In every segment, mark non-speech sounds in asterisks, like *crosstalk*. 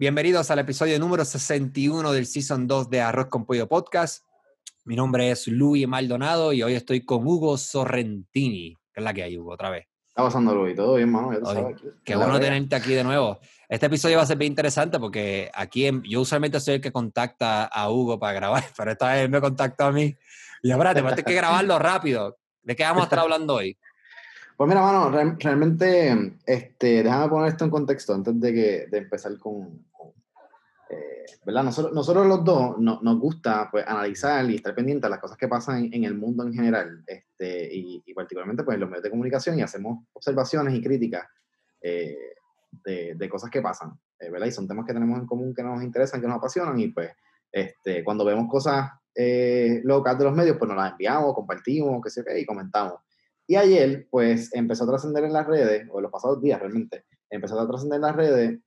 Bienvenidos al episodio número 61 del Season 2 de Arroz con Pollo Podcast. Mi nombre es Luis Maldonado y hoy estoy con Hugo Sorrentini. ¿Qué es la que hay, Hugo? Otra vez. Está pasando, Luis. Todo bien, mano. Qué bueno tenerte aquí de nuevo. Este episodio va a ser bien interesante porque aquí yo usualmente soy el que contacta a Hugo para grabar, *laughs* pero esta vez me contactó a mí. Y ahora te que grabarlo rápido. ¿De qué vamos a estar hablando hoy? Pues mira, mano, realmente, este, déjame poner esto en contexto antes de, que, de empezar con, eh, ¿verdad? Nosotros, nosotros los dos nos gusta pues, analizar y estar pendientes de las cosas que pasan en, el mundo en general, este, y, particularmente pues, en los medios de comunicación, y hacemos observaciones y críticas eh, de, de, cosas que pasan, eh, ¿verdad? Y son temas que tenemos en común que nos interesan, que nos apasionan, y pues este, cuando vemos cosas locales de los medios, pues nos las enviamos, compartimos, qué sé qué, y comentamos. Y ayer, pues, empezó a trascender en las redes, o en los pasados días realmente, empezó a trascender en las redes,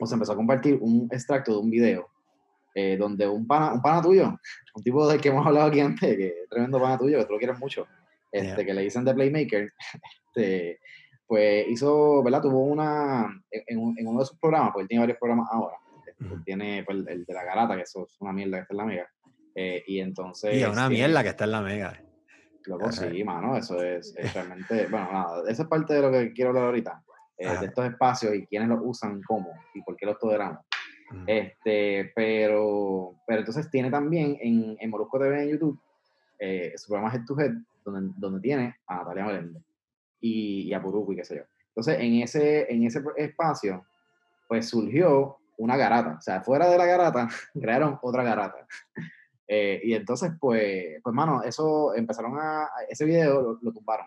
o se empezó a compartir un extracto de un video, eh, donde un pana, un pana tuyo, *laughs* un tipo del que hemos hablado aquí antes, que es tremendo pana tuyo, que tú lo quieres mucho, este, que le dicen de Playmaker, *laughs* este, pues hizo, ¿verdad? Tuvo una, en, uno de sus programas, pues él tiene varios programas ahora, este, tiene pues, el, de la garata, que eso es una mierda que está en la mega, eh, y entonces... Y una mierda que está en la mega. Loco, sí, mano, eso es, *laughs* realmente, bueno, nada, esa es parte de lo que quiero hablar ahorita, eh, de estos espacios y quiénes los usan, cómo y por qué los toleramos. Este, pero, pero entonces tiene también en, en Molusco TV en YouTube eh, su programa Head to Head, donde, donde tiene a Natalia Meléndez y, y a Puruku y qué sé yo. Entonces, en ese, en ese espacio, pues surgió una garata. O sea, fuera de la garata, *laughs* crearon otra garata. Eh, y entonces, pues, pues, mano, eso empezaron a. Ese video lo, tumbaron.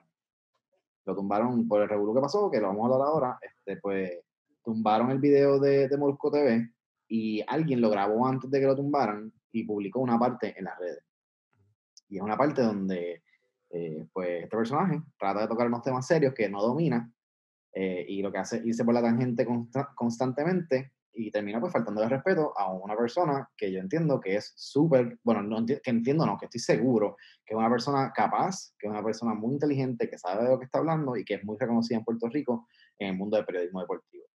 Lo tumbaron por el revuelo que pasó, que lo vamos a hablar ahora. Este, pues, tumbaron el video de, de Molusco TV y alguien lo grabó antes de que lo tumbaran y publicó una parte en las redes. Y es una parte donde, eh, pues, este personaje trata de tocar unos temas serios que no domina eh, y lo que hace irse por la tangente constantemente y termina pues faltando de respeto a una persona que yo entiendo que es súper, bueno, no que entiendo, no, que estoy seguro que es una persona capaz, que es una persona muy inteligente, que sabe de lo que está hablando y que es muy reconocida en Puerto Rico en el mundo del periodismo deportivo.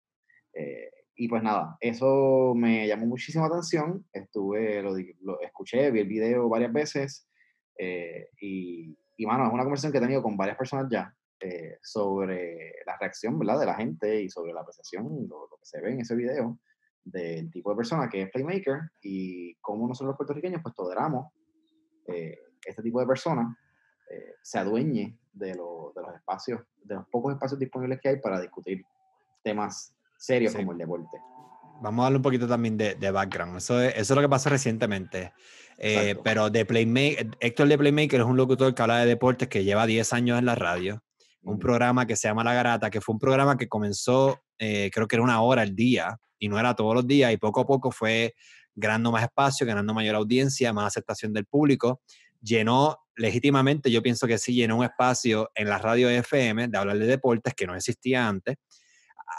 Eh, y pues nada, eso me llamó muchísima atención, estuve, lo, escuché, vi el video varias veces eh, y, y, mano, es una conversación que he tenido con varias personas ya, eh, sobre la reacción ¿verdad? de la gente y sobre la apreciación, lo, lo, que se ve en ese video del tipo de persona que es Playmaker y cómo nosotros los puertorriqueños pues toleramos eh, este tipo de persona eh, se adueñe de, de, los espacios, de los pocos espacios disponibles que hay para discutir temas serios como el deporte. Vamos a darle un poquito también de, de background. Eso es, eso es lo que pasó recientemente. Eh, pero de Playmaker, Héctor de Playmaker es un locutor que habla de deportes que lleva 10 años en la radio un programa que se llama La Garata, que fue un programa que comenzó, eh, creo que era una hora al día, y no era todos los días, y poco a poco fue ganando más espacio, ganando mayor audiencia, más aceptación del público. Llenó legítimamente, yo pienso que sí, llenó un espacio en la radio FM de hablar de deportes que no existía antes.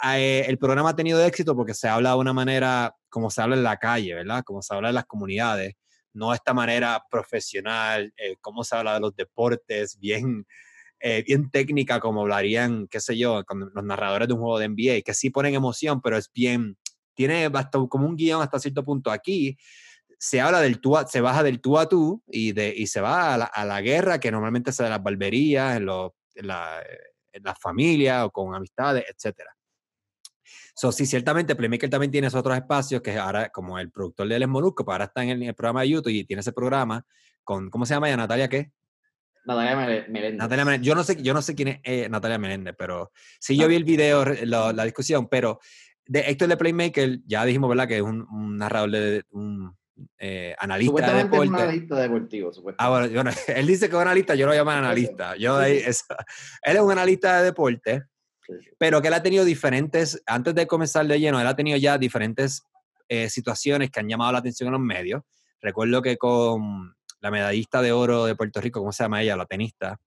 Ah, eh, el programa ha tenido éxito porque se habla de una manera como se habla en la calle, ¿verdad? Como se habla en las comunidades, no de esta manera profesional, eh, como se habla de los deportes, *laughs* bien eh, bien técnica como hablarían, qué sé yo, con los narradores de un juego de NBA, que sí ponen emoción, pero es bien, tiene como un guion hasta cierto punto. Aquí se habla del tú, se baja del tú a tú y, de, y se va a la, guerra que normalmente se da en las barberías, en, en, la, en las familias o con amistades, etcétera. So, sí, ciertamente Playmaker también tiene esos otros espacios, que ahora, como el productor de Les Molusco, pues ahora está en el, programa de YouTube y tiene ese programa con, ¿cómo se llama ya? Natalia, ¿qué? Natalia Meléndez. Yo no sé, yo no sé quién es eh, Natalia Meléndez, pero sí yo vi el video, la discusión, pero de Héctor de Playmaker, ya dijimos, ¿verdad? Que es un, narrador de un eh, analista de deporte. Es un analista deportivo, Ah, bueno, *laughs* él dice que es un analista, yo lo llamo *laughs* analista. Yo él es un analista de deporte, pero que él ha tenido diferentes, antes de comenzar de lleno, él ha tenido ya diferentes eh, situaciones que han llamado la atención en los medios. Recuerdo que con la medallista de oro de Puerto Rico, ¿cómo se llama ella? La tenista.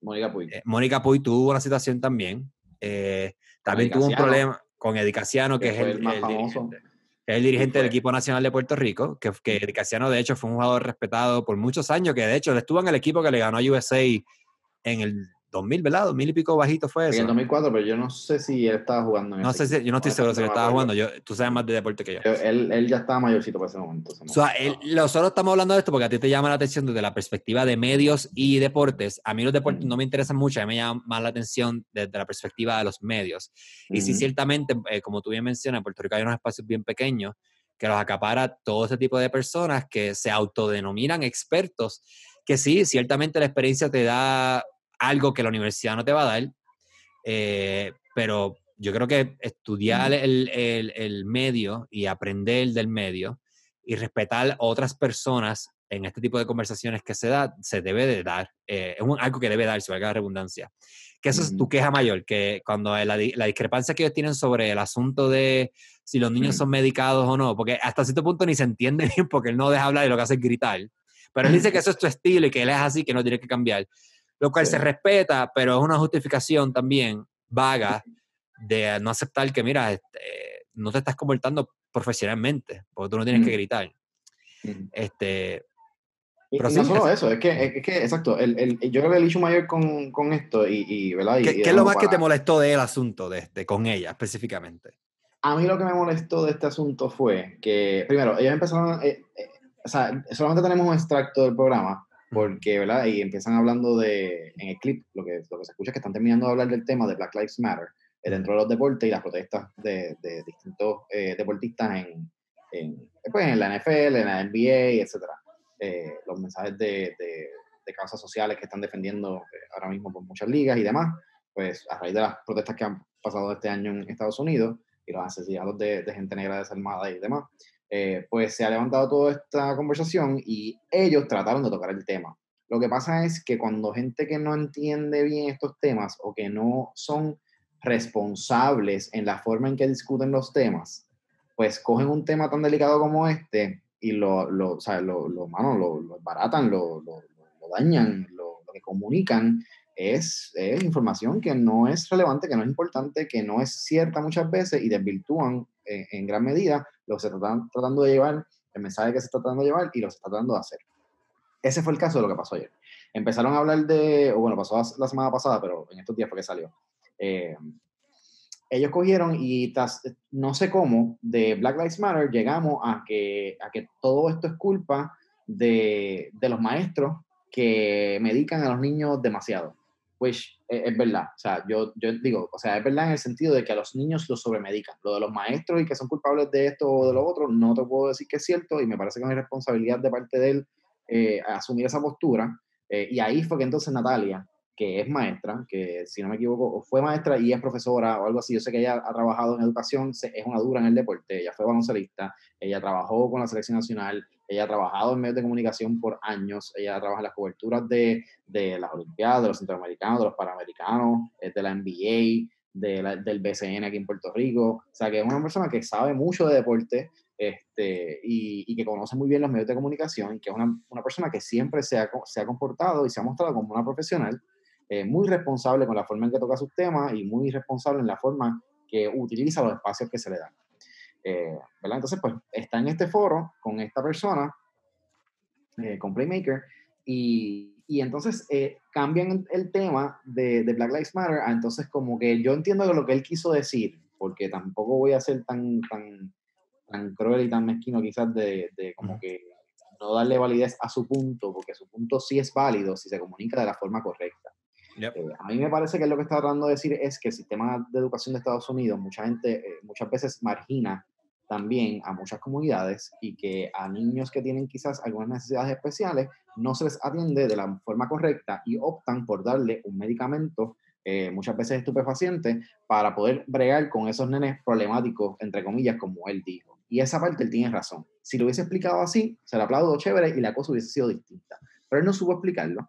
Mónica Puy. Eh, Mónica Puy tuvo una situación también. Eh, también tuvo un problema con Edicaciano, que, es el, dirigente, el dirigente del equipo nacional de Puerto Rico, que, que Edicaciano de hecho fue un jugador respetado por muchos años, que de hecho estuvo en el equipo que le ganó a USA en el dos mil, ¿verdad? Dos mil y pico bajito fue eso. En el 2004, pero yo no sé si él estaba jugando. En no sé si, yo no estoy seguro si él estaba jugando. Yo, tú sabes más de deporte que yo. Él, él ya estaba mayorcito para ese momento. O sea, nosotros estamos hablando de esto porque a ti te llama la atención desde la perspectiva de medios y deportes. A mí los deportes no me interesan mucho, a mí me llama más la atención desde la perspectiva de los medios. Y sí, ciertamente, eh, como tú bien mencionas, en Puerto Rico hay unos espacios bien pequeños que los acapara todo ese tipo de personas que se autodenominan expertos, que sí, ciertamente la experiencia te da algo que la universidad no te va a dar, eh, pero yo creo que estudiar el, el, el, medio y aprender del medio y respetar a otras personas en este tipo de conversaciones que se da, se debe de dar. Eh, es algo que debe darse, valga la redundancia. Que eso es tu queja mayor, que cuando la, la, discrepancia que ellos tienen sobre el asunto de si los niños son medicados o no, porque hasta cierto punto ni se entiende bien porque él no deja hablar y lo que hace es gritar. Pero él dice que *laughs* eso es tu estilo y que él es así, que no tiene que cambiar. Lo cual se respeta, pero es una justificación también vaga de no aceptar que, mira, este, no te estás comportando profesionalmente, porque tú no tienes que gritar. Este, pero no solo eso, es que, es que exacto, el, el, yo creo que el issue mayor con, con esto, y, y ¿verdad? ¿Qué, es lo más que te molestó del asunto, de este, con ella específicamente? A mí lo que me molestó de este asunto fue que, primero, ellos empezaron, eh, eh, o sea, solamente tenemos un extracto del programa, porque, ¿verdad? Y empiezan hablando de, en el clip, lo que, lo que se escucha es que están terminando de hablar del tema de Black Lives Matter eh, dentro de los deportes y las protestas de, de distintos deportistas en, en, pues, en la NFL, en la NBA, etcétera. Eh, los mensajes de, de, causas sociales que están defendiendo eh, ahora mismo por muchas ligas y demás, pues a raíz de las protestas que han pasado este año en Estados Unidos y los asesinatos de, de gente negra desarmada y demás, eh, pues se ha levantado toda esta conversación y ellos trataron de tocar el tema. Lo que pasa es que cuando gente que no entiende bien estos temas o que no son responsables en la forma en que discuten los temas, pues cogen un tema tan delicado como este y lo, lo, o sea, lo, lo, mano, lo, lo baratan, lo, dañan, lo, que comunican es, es, información que no es relevante, que no es importante, que no es cierta muchas veces y desvirtúan en, gran medida lo que se está tratando de llevar, el mensaje que se está tratando de llevar y lo que se está tratando de hacer. Ese fue el caso de lo que pasó ayer. Empezaron a hablar de, o bueno, pasó la semana pasada, pero en estos días fue que salió. Eh, ellos cogieron y no sé cómo, de Black Lives Matter llegamos a que, a que todo esto es culpa de, de los maestros que medican a los niños demasiado. Pues es, verdad, o sea, yo, yo digo, o sea, es verdad en el sentido de que a los niños los sobremedican. Lo de los maestros y que son culpables de esto o de lo otro, no te puedo decir que es cierto y me parece que es responsabilidad de parte de él eh, asumir esa postura. Eh, y ahí fue que entonces Natalia que es maestra, que si no me equivoco, fue maestra y es profesora o algo así. Yo sé que ella ha trabajado en educación, es una dura en el deporte, ella fue baloncelista, ella trabajó con la selección nacional, ella ha trabajado en medios de comunicación por años, ella trabaja en las coberturas de, de las Olimpiadas, de los Centroamericanos, de los Panamericanos, de la NBA, de del BCN aquí en Puerto Rico. O sea, que es una persona que sabe mucho de deporte este, y, y, que conoce muy bien los medios de comunicación, que es una, una persona que siempre se ha, se ha comportado y se ha mostrado como una profesional eh, muy responsable con la forma en que toca sus temas y muy responsable en la forma que utiliza los espacios que se le dan. Eh, ¿verdad? Entonces, pues está en este foro con esta persona, eh, con Playmaker, y, y entonces cambian el tema de, de, Black Lives Matter a entonces como que yo entiendo lo que él quiso decir, porque tampoco voy a ser tan, tan, tan cruel y tan mezquino quizás de, de como que no darle validez a su punto, porque su punto sí es válido si se comunica de la forma correcta. Eh, a mí me parece que lo que está tratando de decir es que el sistema de educación de Estados Unidos mucha gente, eh, muchas veces margina también a muchas comunidades y que a niños que tienen quizás algunas necesidades especiales no se les atiende de la forma correcta y optan por darle un medicamento, eh, muchas veces estupefaciente, para poder bregar con esos nenes problemáticos, entre comillas, como él dijo. Y esa parte él tiene razón. Si lo hubiese explicado así, se le aplaudo chévere y la cosa hubiese sido distinta. Pero él no supo explicarlo.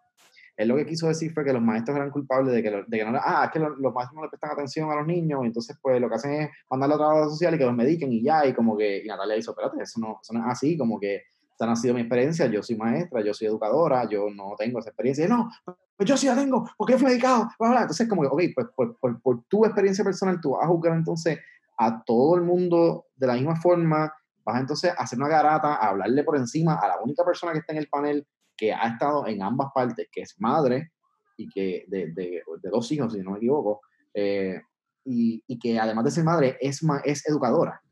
Él lo que quiso decir fue que los maestros eran culpables de que, de que no, ah, es que los, maestros no le prestan atención a los niños, y entonces pues lo que hacen es mandarle a trabajo social y que los mediquen y ya, y como que, y Natalia dijo, espérate, eso no, eso no es así, como que esa no ha sido mi experiencia, yo soy maestra, yo soy educadora, yo no tengo esa experiencia, y no, pues yo sí la tengo, porque fui medicado, entonces como que, ok, pues por, por, por tu experiencia personal, tú vas a juzgar entonces a todo el mundo de la misma forma, vas entonces a hacer una garata, a hablarle por encima a la única persona que está en el panel que ha estado en ambas partes, que es madre y que de, de, dos hijos, si no me equivoco, eh, y, y, que además de ser madre es, es educadora.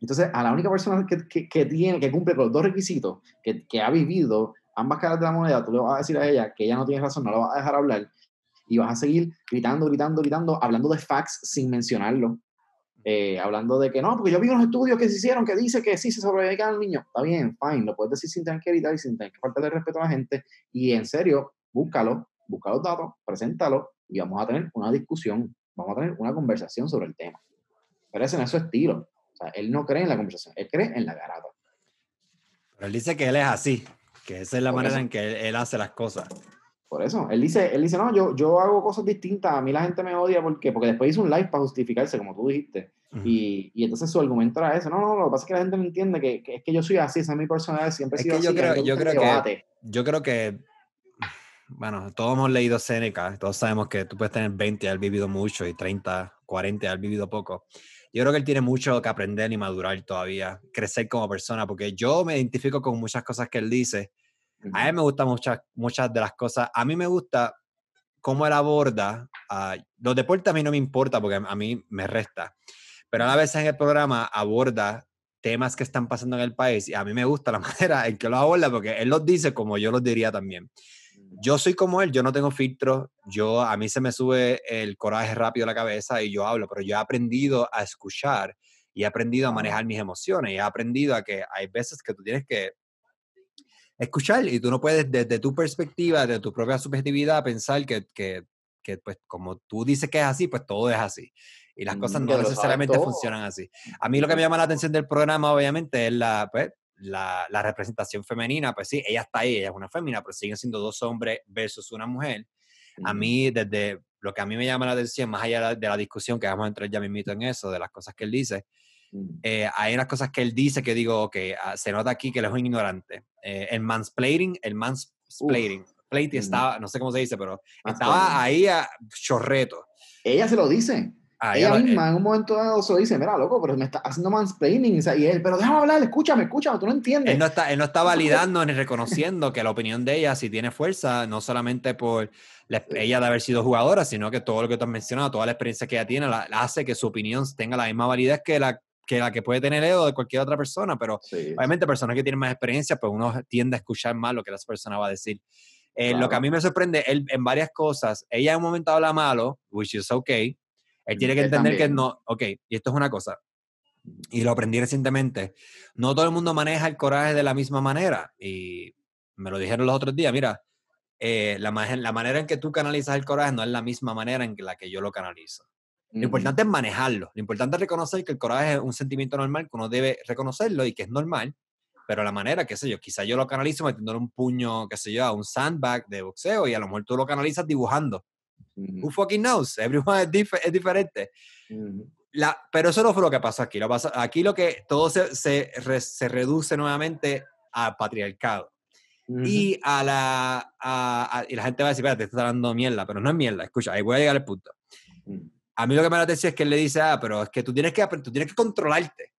Entonces, a la única persona que, que, que tiene, que cumple con los dos requisitos, que, que, ha vivido ambas caras de la moneda, tú le vas a decir a ella que ella no tiene razón, no la vas a dejar hablar, y vas a seguir gritando, gritando, gritando, hablando de facts sin mencionarlo. Eh, hablando de que no, porque yo vi unos estudios que se hicieron que dice que sí se sobrevive al niño. Está bien, fine, lo puedes decir sin tener que gritar y sin tener que faltarle respeto a la gente. Y en serio, búscalo, busca los datos, preséntalo y vamos a tener una discusión, vamos a tener una conversación sobre el tema. Pero ese no es su estilo. O sea, él no cree en la conversación, él cree en la garata. Pero él dice que él es así, que esa es la manera en que él hace las cosas. Por eso, él dice, él dice, no, yo, yo hago cosas distintas, a mí la gente me odia porque, porque después hizo un live para justificarse, como tú dijiste, y, y, entonces su argumento era ese, no, no, lo que pasa es que la gente no entiende que, que es que yo soy así, esa es mi personalidad, siempre he sido yo así. Creo, yo, creo que, yo creo que, bueno, todos hemos leído Seneca, todos sabemos que tú puedes tener 20 y haber vivido mucho, y 30, 40 y haber vivido poco. Yo creo que él tiene mucho que aprender y madurar todavía, crecer como persona, porque yo me identifico con muchas cosas que él dice, a mí me gustan muchas, muchas de las cosas. A mí me gusta cómo él aborda. los deportes a mí no me importa porque a mí me resta. Pero a la vez en el programa aborda temas que están pasando en el país y a mí me gusta la *laughs* manera en que lo aborda porque él los dice como yo los diría también. Yo soy como él, yo no tengo filtro, yo a mí se me sube el coraje rápido a la cabeza y yo hablo, pero yo he aprendido a escuchar y he aprendido a manejar mis emociones y he aprendido a que hay veces que tú tienes que escuchar y tú no puedes desde tu perspectiva, de tu propia subjetividad, pensar que, que, que, pues como tú dices que es así, pues todo es así. Y las cosas mm, no necesariamente funcionan así. A mí lo que me llama la atención del programa, obviamente, es la, pues, la, la, representación femenina. Pues sí, ella está ahí, ella es una fémina, pero siguen siendo dos hombres versus una mujer. A mí, desde lo que a mí me llama la atención, más allá de la discusión, que vamos a entrar ya mismito en eso, de las cosas que él dice, eh, hay unas cosas que él dice que digo, que ah, se nota aquí que él es un ignorante. Eh, el mansplaining, el mansplaining, plate estaba, no sé cómo se dice, pero estaba ahí a chorreto. Ella se lo dice. Ah, ella misma en un momento dado se lo dice, mira, loco, pero me está haciendo mansplaining. y él, pero déjame hablar, escúchame, escúchame, tú no entiendes. Él no está, él no está validando ni reconociendo que la opinión de ella si tiene fuerza, no solamente por ella de haber sido jugadora, sino que todo lo que tú has mencionado, toda la experiencia que ella tiene, la, hace que su opinión tenga la misma validez que la que la que puede tener Edo de cualquier otra persona, pero obviamente personas que tienen más experiencia, pues uno tiende a escuchar más lo que esa persona va a decir. Eh, lo que a mí me sorprende, él en varias cosas, ella en un momento habla malo, which is okay, él tiene que entender que no, ok, y esto es una cosa, y lo aprendí recientemente, no todo el mundo maneja el coraje de la misma manera, y me lo dijeron los otros días, mira, eh, la, la manera en que tú canalizas el coraje no es la misma manera en la que yo lo canalizo. Lo importante es manejarlo. Lo importante es reconocer que el coraje es un sentimiento normal, que uno debe reconocerlo y que es normal. Pero la manera, qué sé yo, quizá yo lo canalizo metiéndole un puño, qué sé yo, a un sandbag de boxeo y a lo mejor tú lo canalizas dibujando. Who fucking knows? Everyone es, es diferente. la, pero eso no fue lo que pasó aquí. Lo pasó, aquí lo que todo se, se, se reduce nuevamente a patriarcado. Y a la, y la gente va a decir, espérate, te estás dando mierda, pero no es mierda. Escucha, ahí voy a llegar al punto a mí lo que me da atención es que él le dice, ah, pero es que tú tienes que, tú tienes que controlarte.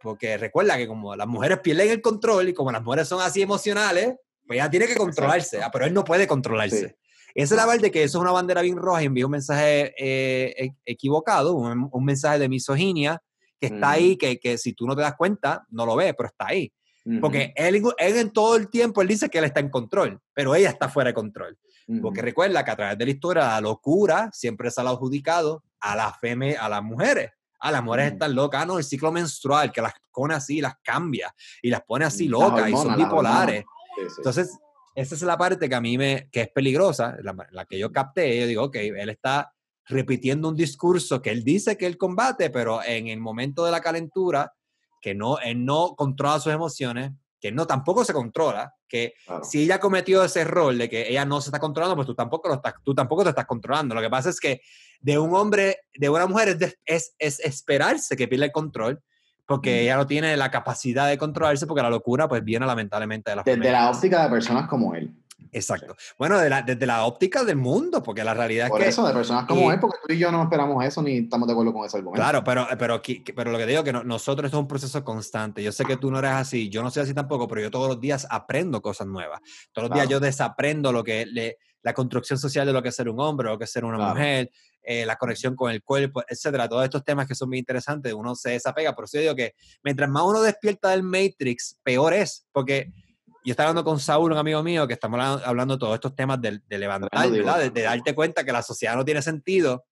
Porque recuerda que como las mujeres pierden el control y como las mujeres son así emocionales, pues ella tiene que controlarse. Ah, pero él no puede controlarse. Esa es la parte que eso es una bandera bien roja y envía un mensaje eh, e, equivocado, un, mensaje de misoginia que está ahí, que, que, si tú no te das cuenta, no lo ves, pero está ahí. Porque él, él, en todo el tiempo, él dice que él está en control, pero ella está fuera de control. Porque recuerda que a través de la historia la locura siempre se ha adjudicado a las feme, a las mujeres. A las mujeres están locas, ah, no, el ciclo menstrual, que las pone así, las cambia y las pone así locas y son bipolares. Entonces, esa es la parte que a mí me, que es peligrosa, la, que yo capté, yo digo, ok, él está repitiendo un discurso que él dice que él combate, pero en el momento de la calentura, que no, él no controla sus emociones, que no tampoco se controla, que si ella cometió ese error de que ella no se está controlando, pues tú tampoco, lo estás, tú tampoco te estás controlando. Lo que pasa es que de un hombre, de una mujer, es, es, esperarse que pierda el control, porque ella no tiene la capacidad de controlarse, porque la locura pues viene lamentablemente de la Desde la óptica de personas como él. Exacto. Bueno, desde la óptica del mundo, porque la realidad es que... Por eso, de personas como él, porque tú y yo no esperamos eso ni estamos de acuerdo con ese argumento. Claro, pero, pero, pero lo que digo es que nosotros esto es un proceso constante. Yo sé que tú no eres así, yo no soy así tampoco, pero yo todos los días aprendo cosas nuevas. Todos los días yo desaprendo lo que le, la construcción social de lo que es ser un hombre, lo que es ser una mujer, eh, la conexión con el cuerpo, etcétera. Todos estos temas que son muy interesantes, uno se desapega. Por eso digo que mientras más uno despierta del Matrix, peor es, porque yo estaba hablando con Saúl, un amigo mío, que estamos hablando de todos estos temas de, levantar, ¿verdad? De, darte cuenta que la sociedad no tiene sentido.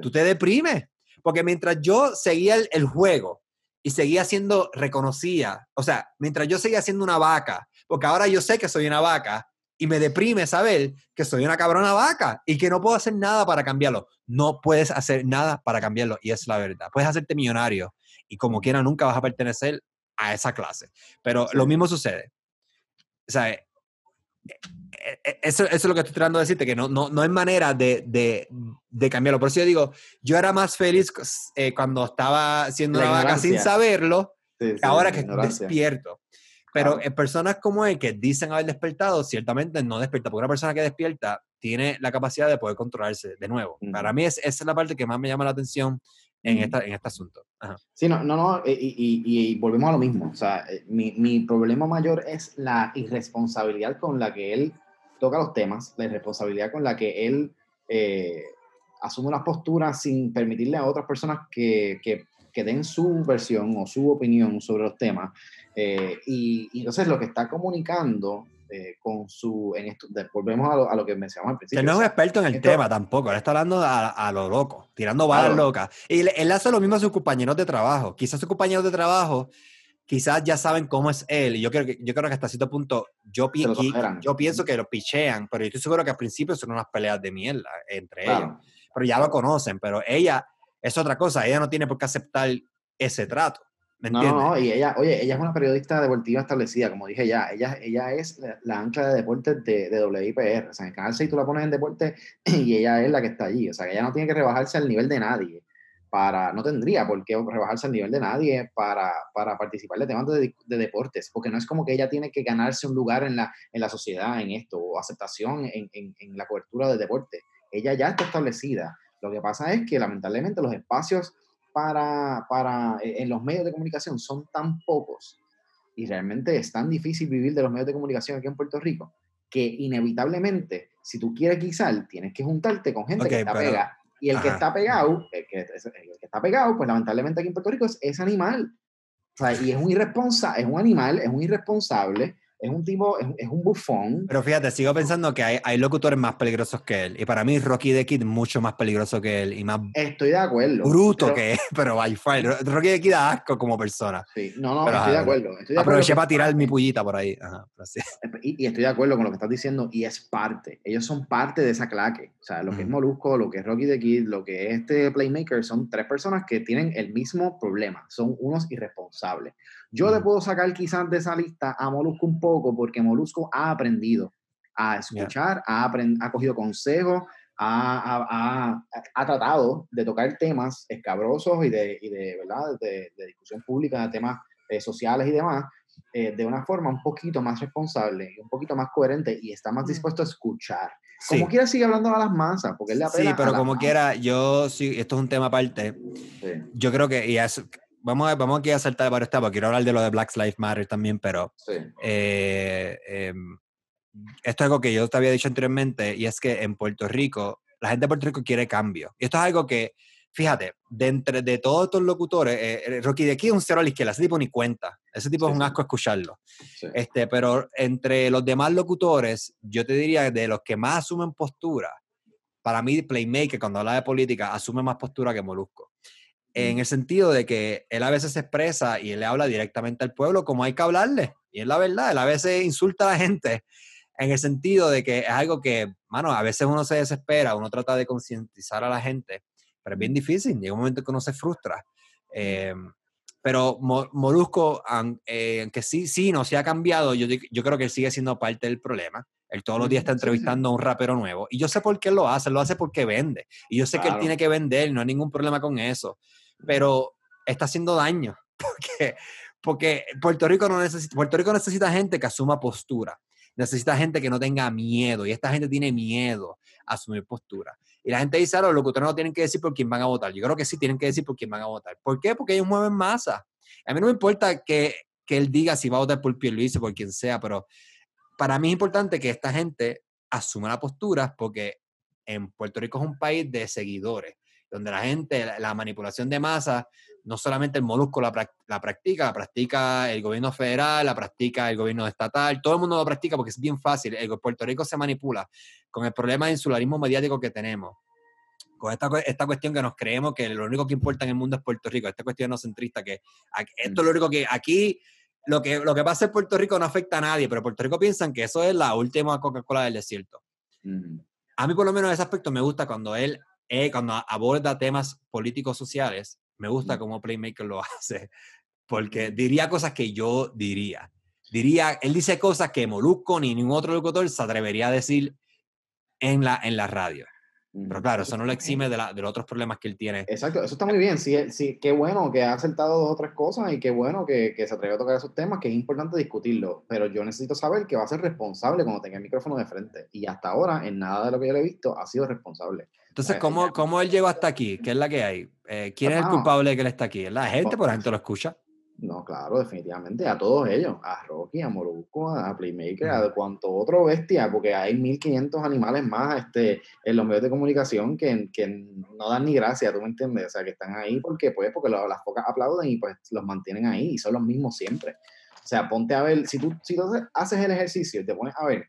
Tú te deprimes. Porque mientras yo seguía el, juego y seguía siendo reconocida, o sea, mientras yo seguía siendo una vaca, porque ahora yo sé que soy una vaca y me deprime saber que soy una cabrona vaca y que no puedo hacer nada para cambiarlo. No puedes hacer nada para cambiarlo y es la verdad. Puedes hacerte millonario y como quiera nunca vas a pertenecer a esa clase. Pero lo mismo sucede o sea, e, e, eso, eso, es lo que estoy tratando de decirte, que no, no, no hay manera de, de, de, cambiarlo. Por eso yo digo, yo era más feliz eh, cuando estaba siendo una vaca sin saberlo, ahora que despierto. Pero en personas como él que dicen haber despertado, ciertamente no despierta, porque una persona que despierta tiene la capacidad de poder controlarse de nuevo. Para mí es, esa es la parte que más me llama la atención en, esta, en este asunto. Sí, no, no, no y, y, y, volvemos a lo mismo. O sea, eh, mi, mi, problema mayor es la irresponsabilidad con la que él toca los temas, la irresponsabilidad con la que él eh, asume las posturas sin permitirle a otras personas que, que, que, den su versión o su opinión sobre los temas. Eh, y, y entonces lo que está comunicando eh, con su. En esto, volvemos a lo, a lo, que mencionamos al principio. Que no es un experto en el tema tampoco, él está hablando a, a lo loco, tirando balas locas. Y él hace lo mismo a sus compañeros de trabajo. Quizás sus compañeros de trabajo quizás ya saben cómo es él. Y yo creo que, yo creo que hasta cierto punto, yo, yo pienso que lo pichean, pero yo estoy seguro que al principio son unas peleas de mierda entre ellos. Pero ya lo conocen, pero ella es otra cosa, ella no tiene por qué aceptar ese trato no, no, y ella, oye, ella es una periodista deportiva establecida, como dije ya, ella, ella es la, ancla de deportes de, de, WIPR, o sea, en el canal 6 tú la pones en deporte *clears throat* y ella es la que está allí, o sea, ella no tiene que rebajarse al nivel de nadie, para, no tendría por qué rebajarse al nivel de nadie para, para participar de temas de, de, deportes, porque no es como que ella tiene que ganarse un lugar en la, en la sociedad en esto, o aceptación en, en, en la cobertura de deporte, ella ya está establecida, lo que pasa es que lamentablemente los espacios para, para, eh, en los medios de comunicación son tan pocos y realmente es tan difícil vivir de los medios de comunicación aquí en Puerto Rico que inevitablemente, si tú quieres guisar, tienes que juntarte con gente que está pegada. Y el que está pegado, el que, está pegado, pues lamentablemente aquí en Puerto Rico es, es animal. O sea, y es un irresponsable, es un animal, es un irresponsable es un tipo, es, un bufón. Pero fíjate, sigo pensando que hay, hay, locutores más peligrosos que él. Y para mí Rocky the Kid mucho más peligroso que él y más... Estoy de acuerdo. Bruto que es, *laughs* pero by Rocky the Kid da asco como persona. Sí, no, no, estoy, de acuerdo, Aproveché para tirar mi pullita por ahí. y, estoy de acuerdo con lo que estás diciendo y es parte. Ellos son parte de esa claque. O sea, lo que es Molusco, lo que es Rocky the Kid, lo que es este Playmaker, son tres personas que tienen el mismo problema. Son unos irresponsables. Yo le puedo sacar quizás de esa lista a Molusco un poco porque Molusco ha aprendido a escuchar, ha, ha cogido consejos, ha, ha, tratado de tocar temas escabrosos y de, y de ¿verdad? De, de, discusión pública, de temas eh, sociales y demás, eh, de una forma un poquito más responsable y un poquito más coherente y está más mm. dispuesto a escuchar. Como quiera sigue hablando a las masas, porque él le Sí, pero como quiera, yo sí, esto es un tema aparte. Yo creo que, y es, vamos, a, vamos aquí a saltar varios temas, quiero hablar de lo de Black Lives Matter también, pero eh, em, esto es algo que yo te había dicho anteriormente, y es que en Puerto Rico, la gente de Puerto Rico quiere cambio. Y esto es algo que, fíjate, de entre de todos estos locutores, eh, eh, Rocky de aquí es un cero a la izquierda, ese tipo ni cuenta, ese tipo es un asco escucharlo. Este, pero entre los demás locutores, yo te diría de los que más asumen postura, para mí Playmaker cuando habla de política asume más postura que Molusco en el sentido de que él a veces se expresa y él le habla directamente al pueblo como hay que hablarle. Y es la verdad, él a veces insulta a la gente en el sentido de que es algo que, mano, a veces uno se desespera, uno trata de concientizar a la gente, pero es bien difícil, llega un momento que uno se frustra. Em, pero Molusco, eh, aunque sí, sí, no se ha cambiado, yo, yo creo que él sigue siendo parte del problema. Él todos los días está entrevistando a un rapero nuevo. Y yo sé por qué lo hace, lo hace porque vende. Y yo sé que él tiene que vender, no hay ningún problema con eso pero está haciendo daño, *laughs* porque, porque Puerto, Rico no necesita, Puerto Rico necesita gente que asuma postura. necesita gente que no tenga miedo y esta gente tiene miedo a asumir postura. Y la gente dice, a los locutores no tienen que decir por quién van a votar. Yo creo que sí tienen que decir por quién van a votar. ¿Por qué? Porque ellos mueven masa. A mí no me importa que, que él diga si va a votar por Pierluisi o por quien sea, pero para mí es importante que esta gente asuma la postura porque en Puerto Rico es un país de seguidores, donde la gente, la manipulación de masa, no solamente el molusco la, la, practica, la practica el gobierno federal, la practica el gobierno estatal, todo el mundo lo practica porque es bien fácil. El Puerto Rico se manipula con el problema de insularismo mediático que tenemos, con esta, esta cuestión que nos creemos que lo único que importa en el mundo es Puerto Rico, esta cuestión no centrista, que esto es lo único que aquí lo que, lo que pasa en Puerto Rico no afecta a nadie, pero Puerto Rico piensan que eso es la última Coca-Cola del desierto. A mí por lo menos ese aspecto me gusta cuando él, eh, cuando aborda temas políticos sociales, me gusta cómo Playmaker lo *laughs* hace, porque diría cosas que yo diría. Diría, él dice cosas que Molusco ni ningún otro locutor se atrevería a decir en la, en la radio. Pero claro, eso no lo exime de, de, los otros problemas que él tiene. Exacto, eso está muy bien. Sí, sí, qué bueno que ha acertado dos o tres cosas y qué bueno que, que, se atreve a tocar esos temas, que es importante discutirlo. Pero yo necesito saber que va a ser responsable cuando tenga el micrófono de frente. Y hasta ahora, en nada de lo que yo le he visto, ha sido responsable. Entonces, ¿cómo, ¿cómo él llegó hasta aquí? ¿Qué es la que hay? Eh, ¿Quién es el culpable de que él está aquí? ¿La gente? Por la gente lo escucha. No, claro, definitivamente, a todos ellos, a Rocky, a Moruco, a Playmaker, a cuanto otro bestia, porque hay 1500 animales más este, en los medios de comunicación que, que no dan ni gracia, ¿tú me entiendes? O sea, que están ahí porque, pues, porque las pocas aplauden y pues los mantienen ahí y son los mismos siempre. O sea, ponte a ver, si tú, si tú haces el ejercicio y te pones a ver,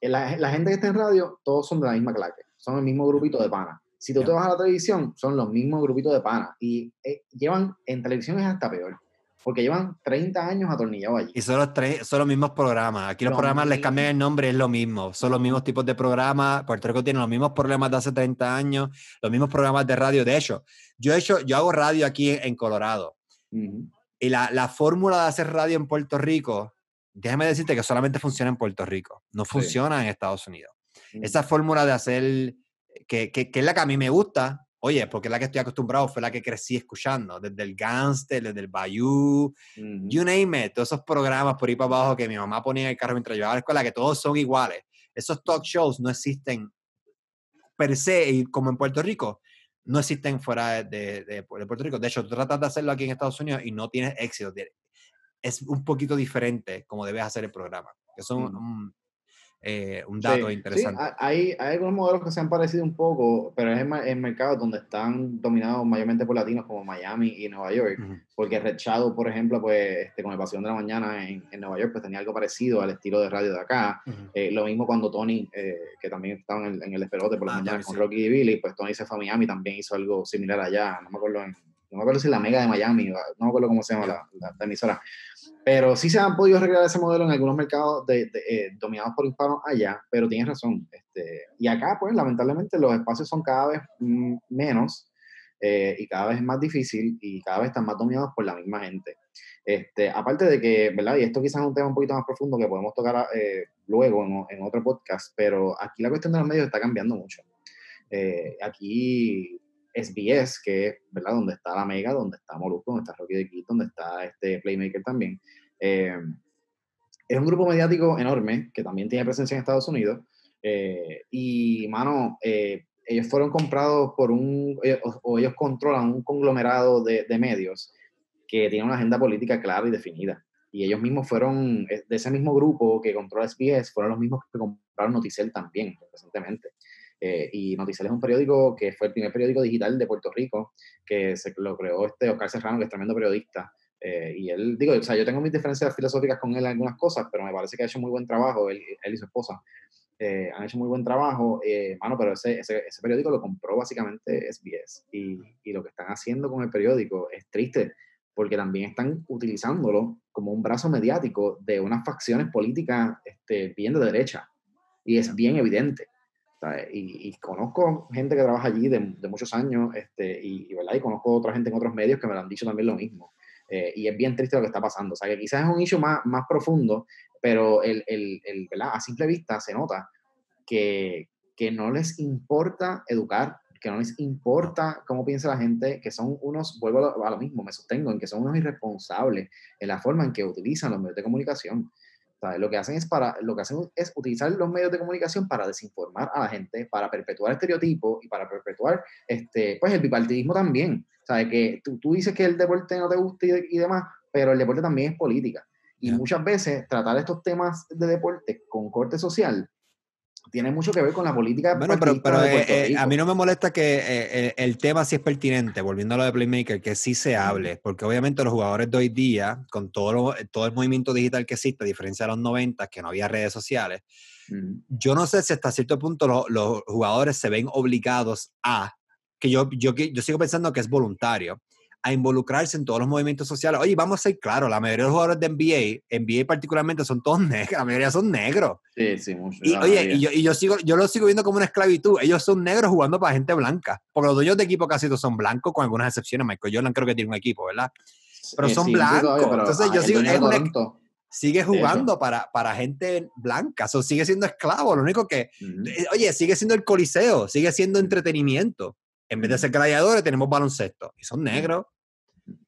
eh, la, la gente que está en radio, todos son de la misma clase, son el mismo grupito de panas. Si tú te vas a la televisión, son los mismos grupitos de panas y eh, llevan, en televisión es hasta peor porque llevan 30 años atornillados allí. Y son los, tres, son los mismos programas. Aquí los programas les cambian el nombre, es lo mismo. Son los mismos tipos de programas. Puerto Rico tiene los mismos problemas de hace 30 años, los mismos programas de radio. De hecho, yo, he hecho, yo hago radio aquí en Colorado. Y la, la, fórmula de hacer radio en Puerto Rico, déjame decirte que solamente funciona en Puerto Rico. No funciona en Estados Unidos. Esa fórmula de hacer, que, que, que es la que a mí me gusta, Oye, porque la que estoy acostumbrado fue la que crecí escuchando, desde el Gangster, desde el Bayou, you name it, todos esos programas por ahí para abajo que mi mamá ponía en el carro mientras yo iba a la escuela, que todos son iguales. Esos talk shows no existen per se, y como en Puerto Rico, no existen fuera de, de, Puerto Rico. De hecho, tú tratas de hacerlo aquí en Estados Unidos y no tienes éxito. Es un poquito diferente como debes hacer el programa. Que son eh, un dato interesante. hay, hay, algunos modelos que se han parecido un poco, pero es en, mercados donde están dominados mayormente por latinos como Miami y Nueva York, porque Red Shadow, por ejemplo, pues este, con el Pasión de la Mañana en, en, Nueva York, pues tenía algo parecido al estilo de radio de acá. Eh, lo mismo cuando Tony, eh, que también estaba en, el esperote por la ah, mañana con Rocky y Billy, pues Tony se fue a Miami, también hizo algo similar allá, no me acuerdo, no me acuerdo si la Mega de Miami, no me acuerdo cómo se llama la, la emisora pero sí se han podido recrear ese modelo en algunos mercados de, eh, dominados por hispanos allá, pero tienes razón. Este, y acá, pues, lamentablemente, los espacios son cada vez mm, menos eh, y cada vez es más difícil y cada vez están más dominados por la misma gente. Este, aparte de que, ¿verdad? Y esto quizás es un tema un poquito más profundo que podemos tocar eh, luego en, en, otro podcast, pero aquí la cuestión de los medios está cambiando mucho. aquí SBS, que es, ¿verdad? Donde está la Mega, donde está Molusco, donde está Rocky de Quito, donde está este Playmaker también. Eh, es un grupo mediático enorme que también tiene presencia en Estados Unidos. Eh, y, mano, eh, ellos fueron comprados por un, o, ellos controlan un conglomerado de, de, medios que tiene una agenda política clara y definida. Y ellos mismos fueron, de ese mismo grupo que controla SBS, fueron los mismos que compraron Noticel también, recientemente. Eh, y Noticel es un periódico que fue el primer periódico digital de Puerto Rico, que se lo creó este Oscar Serrano, que es tremendo periodista. Eh, y él, digo, o sea, yo tengo mis diferencias filosóficas con él en algunas cosas, pero me parece que ha hecho muy buen trabajo, él, él y su esposa. Eh, han hecho muy buen trabajo, mano, pero ese, ese, ese, periódico lo compró básicamente SBS. Y, y, lo que están haciendo con el periódico es triste, porque también están utilizándolo como un brazo mediático de unas facciones políticas este, bien de derecha. Y es bien evidente. Y, conozco gente que trabaja allí de, muchos años este, y, ¿verdad? y conozco otra gente en otros medios que me lo han dicho también lo mismo. Eh, y es bien triste lo que está pasando. O sea, que quizás es un issue más, más profundo, pero el, el, el, ¿verdad? a simple vista se nota que, que no les importa educar, que no les importa cómo piensa la gente, que son unos, vuelvo a lo, mismo, me sostengo en que son unos irresponsables en la forma en que utilizan los medios de comunicación. Lo que hacen es para, lo que hacen es utilizar los medios de comunicación para desinformar a la gente, para perpetuar estereotipos y para perpetuar este, pues el bipartidismo también. ¿Sabes? Que tú, tú, dices que el deporte no te gusta y, demás, pero el deporte también es política. Y muchas veces tratar estos temas de deporte con corte social tiene mucho que ver con la política. Bueno, pero, pero eh, eh, a mí no me molesta que eh, el tema sí es pertinente, volviendo a lo de Playmaker, que sí se hable, porque obviamente los jugadores de hoy día, con todo, todo el movimiento digital que existe, a diferencia de los 90, que no había redes sociales, yo no sé si hasta cierto punto los jugadores se ven obligados a, que yo, yo, yo sigo pensando que es voluntario, a involucrarse en todos los movimientos sociales. Oye, vamos a ser claros, la mayoría de los jugadores de NBA, NBA particularmente, son todos *laughs* negros, la mayoría son negros. Sí, sí, mucho. Y, oye, y yo, y yo, sigo, yo lo sigo viendo como una esclavitud. Ellos son negros jugando para gente blanca. Porque los dueños de equipo casi todos son blancos, con algunas excepciones. Michael Jordan creo que tiene un equipo, ¿verdad? Pero son blancos. Entonces yo sigo... sigue jugando para, para gente blanca, o sigue siendo esclavo, lo único que, eh, oye, sigue siendo el coliseo, sigue siendo entretenimiento. En vez de ser gladiadores, tenemos baloncesto. Y son negros.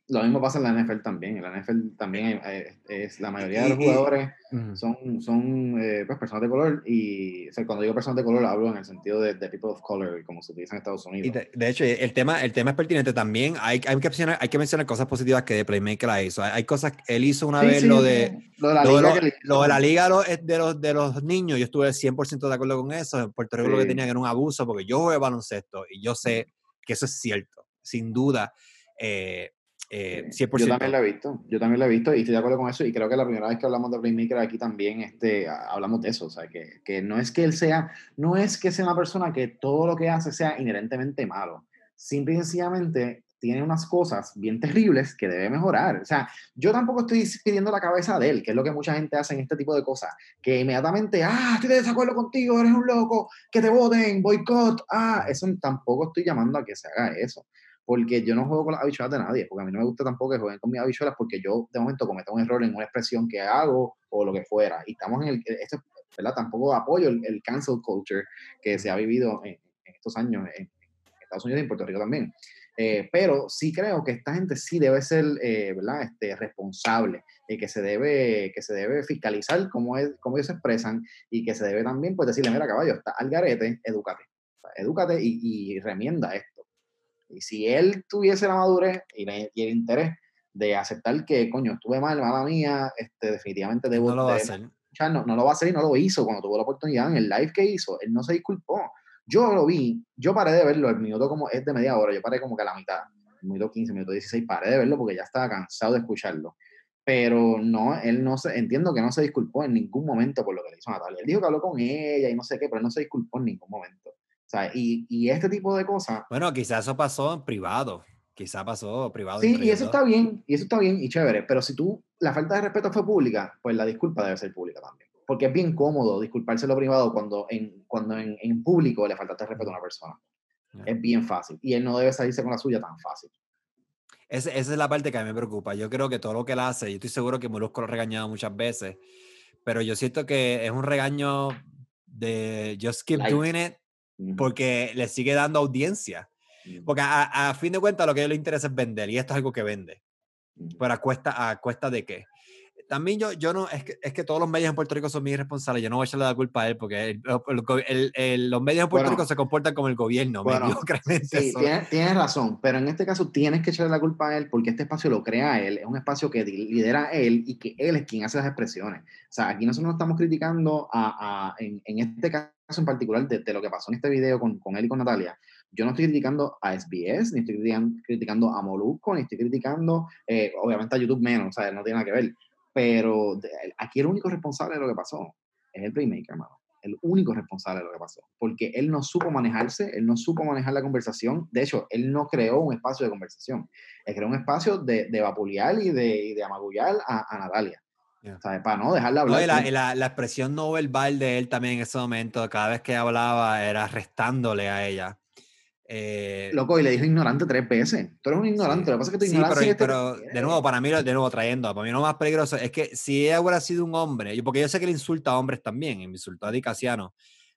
Lo mismo pasa en la NFL también. En la NFL también eh, es, la mayoría de los jugadores son, son eh, pues, personas de color. Y cuando digo personas de color, hablo en el sentido de, people of color, como se utiliza en Estados Unidos. Y de, hecho, el tema, el tema es pertinente también. Hay, hay, que mencionar, hay que mencionar cosas positivas que de Playmaker la hizo. Hay, cosas, él hizo una vez lo, de, lo de la liga. Lo, de la liga de los, de los niños. Yo estuve 100% de acuerdo con eso. En Puerto Rico lo que tenía era un abuso, porque yo jugué baloncesto y yo sé que eso es cierto, sin duda. Eh, eh, yo también lo he visto, yo también lo he visto y estoy de acuerdo con eso y creo que la primera vez que hablamos de Playmaker aquí también este, hablamos de eso, o sea, que, que, no es que él sea, no es que sea una persona que todo lo que hace sea inherentemente malo, simple y sencillamente tiene unas cosas bien terribles que debe mejorar. O sea, yo tampoco estoy pidiendo la cabeza de él, que es lo que mucha gente hace en este tipo de cosas, que inmediatamente, ah, estoy de desacuerdo contigo, eres un loco, que te voten, boicot, ah, eso tampoco estoy llamando a que se haga eso porque yo no juego con las habichuelas de nadie, porque a mí no me gusta tampoco que jueguen con mis habichuelas, porque yo de momento cometo un error en una expresión que hago o lo que fuera. Y estamos en el, esto, ¿verdad? Tampoco apoyo el, cancel culture que se ha vivido en, estos años en, Estados Unidos y en Puerto Rico también. Eh, pero sí creo que esta gente sí debe ser, eh, ¿verdad? Este, responsable y que se debe, que se debe fiscalizar cómo, es, cómo ellos se expresan y que se debe también, pues decirle, mira, caballo, está al garete, edúcate. edúcate y, y remienda esto y si él tuviese la madurez y, el interés de aceptar que, coño, estuve mal, mala mía, este, definitivamente debo... No lo va a hacer. No, no lo va a hacer y no lo hizo cuando tuvo la oportunidad en el live que hizo. Él no se disculpó. Yo lo vi, yo paré de verlo, el minuto como es de media hora, yo paré como que a la mitad, el minuto 15, minuto 16, paré de verlo porque ya estaba cansado de escucharlo. Pero no, él no se, entiendo que no se disculpó en ningún momento por lo que le hizo Natalia. Él dijo que habló con ella y no sé qué, pero él no se disculpó en ningún momento y, y, este tipo de cosas. Bueno, quizás eso pasó en privado. Quizás pasó privado. Sí, y eso está bien, y eso está bien y chévere. Pero si tú, la falta de respeto fue pública, pues la disculpa debe ser pública también. Porque es bien cómodo disculparse lo privado cuando en, cuando en, en público le faltaste respeto a una persona. Es bien fácil. Y él no debe salirse con la suya tan fácil. esa es la parte que a mí me preocupa. Yo creo que todo lo que él hace, yo estoy seguro que Molusco lo ha regañado muchas veces, pero yo siento que es un regaño de just keep doing it porque le sigue dando audiencia. Porque a, a, fin de cuentas lo que a él le interesa es vender y esto es algo que vende. Pero a cuesta, a cuesta de qué? también yo, yo no, es que, es que todos los medios en Puerto Rico son muy responsables, yo no voy a echarle la culpa a él porque el, los medios en Puerto Rico se comportan como el gobierno, *laughs* bueno, Sí, tienes, tienes, razón, pero en este caso tienes que echarle la culpa a él porque este espacio lo crea él, es un espacio que lidera él y que él es quien hace las expresiones. O sea, aquí nosotros no estamos criticando a, a en, en, este caso en particular de, de, lo que pasó en este video con, con él y con Natalia, yo no estoy criticando a SBS, ni estoy criticando a Molusco, ni estoy criticando, eh, obviamente a YouTube menos, o sea, no tiene nada que ver. Pero aquí el único responsable de lo que pasó es el Playmaker, hermano. El único responsable de lo que pasó. Porque él no supo manejarse, él no supo manejar la conversación. De hecho, él no creó un espacio de conversación. Él creó un espacio de, de vapulear y de, y de amagullar a, a Natalia. Para no dejarla hablar. No, y la, la, expresión no verbal de él también en ese momento, cada vez que hablaba, era restándole a ella. Eh, Loco, y le dijo ignorante tres veces. Tú eres un ignorante, lo que pasa es que tú sí, pero, este pero de nuevo, para mí, de nuevo, trayendo, para mí lo más peligroso es que si ella hubiera sido un hombre, porque yo sé que le insulta a hombres también, y me insultó a Dicasiano,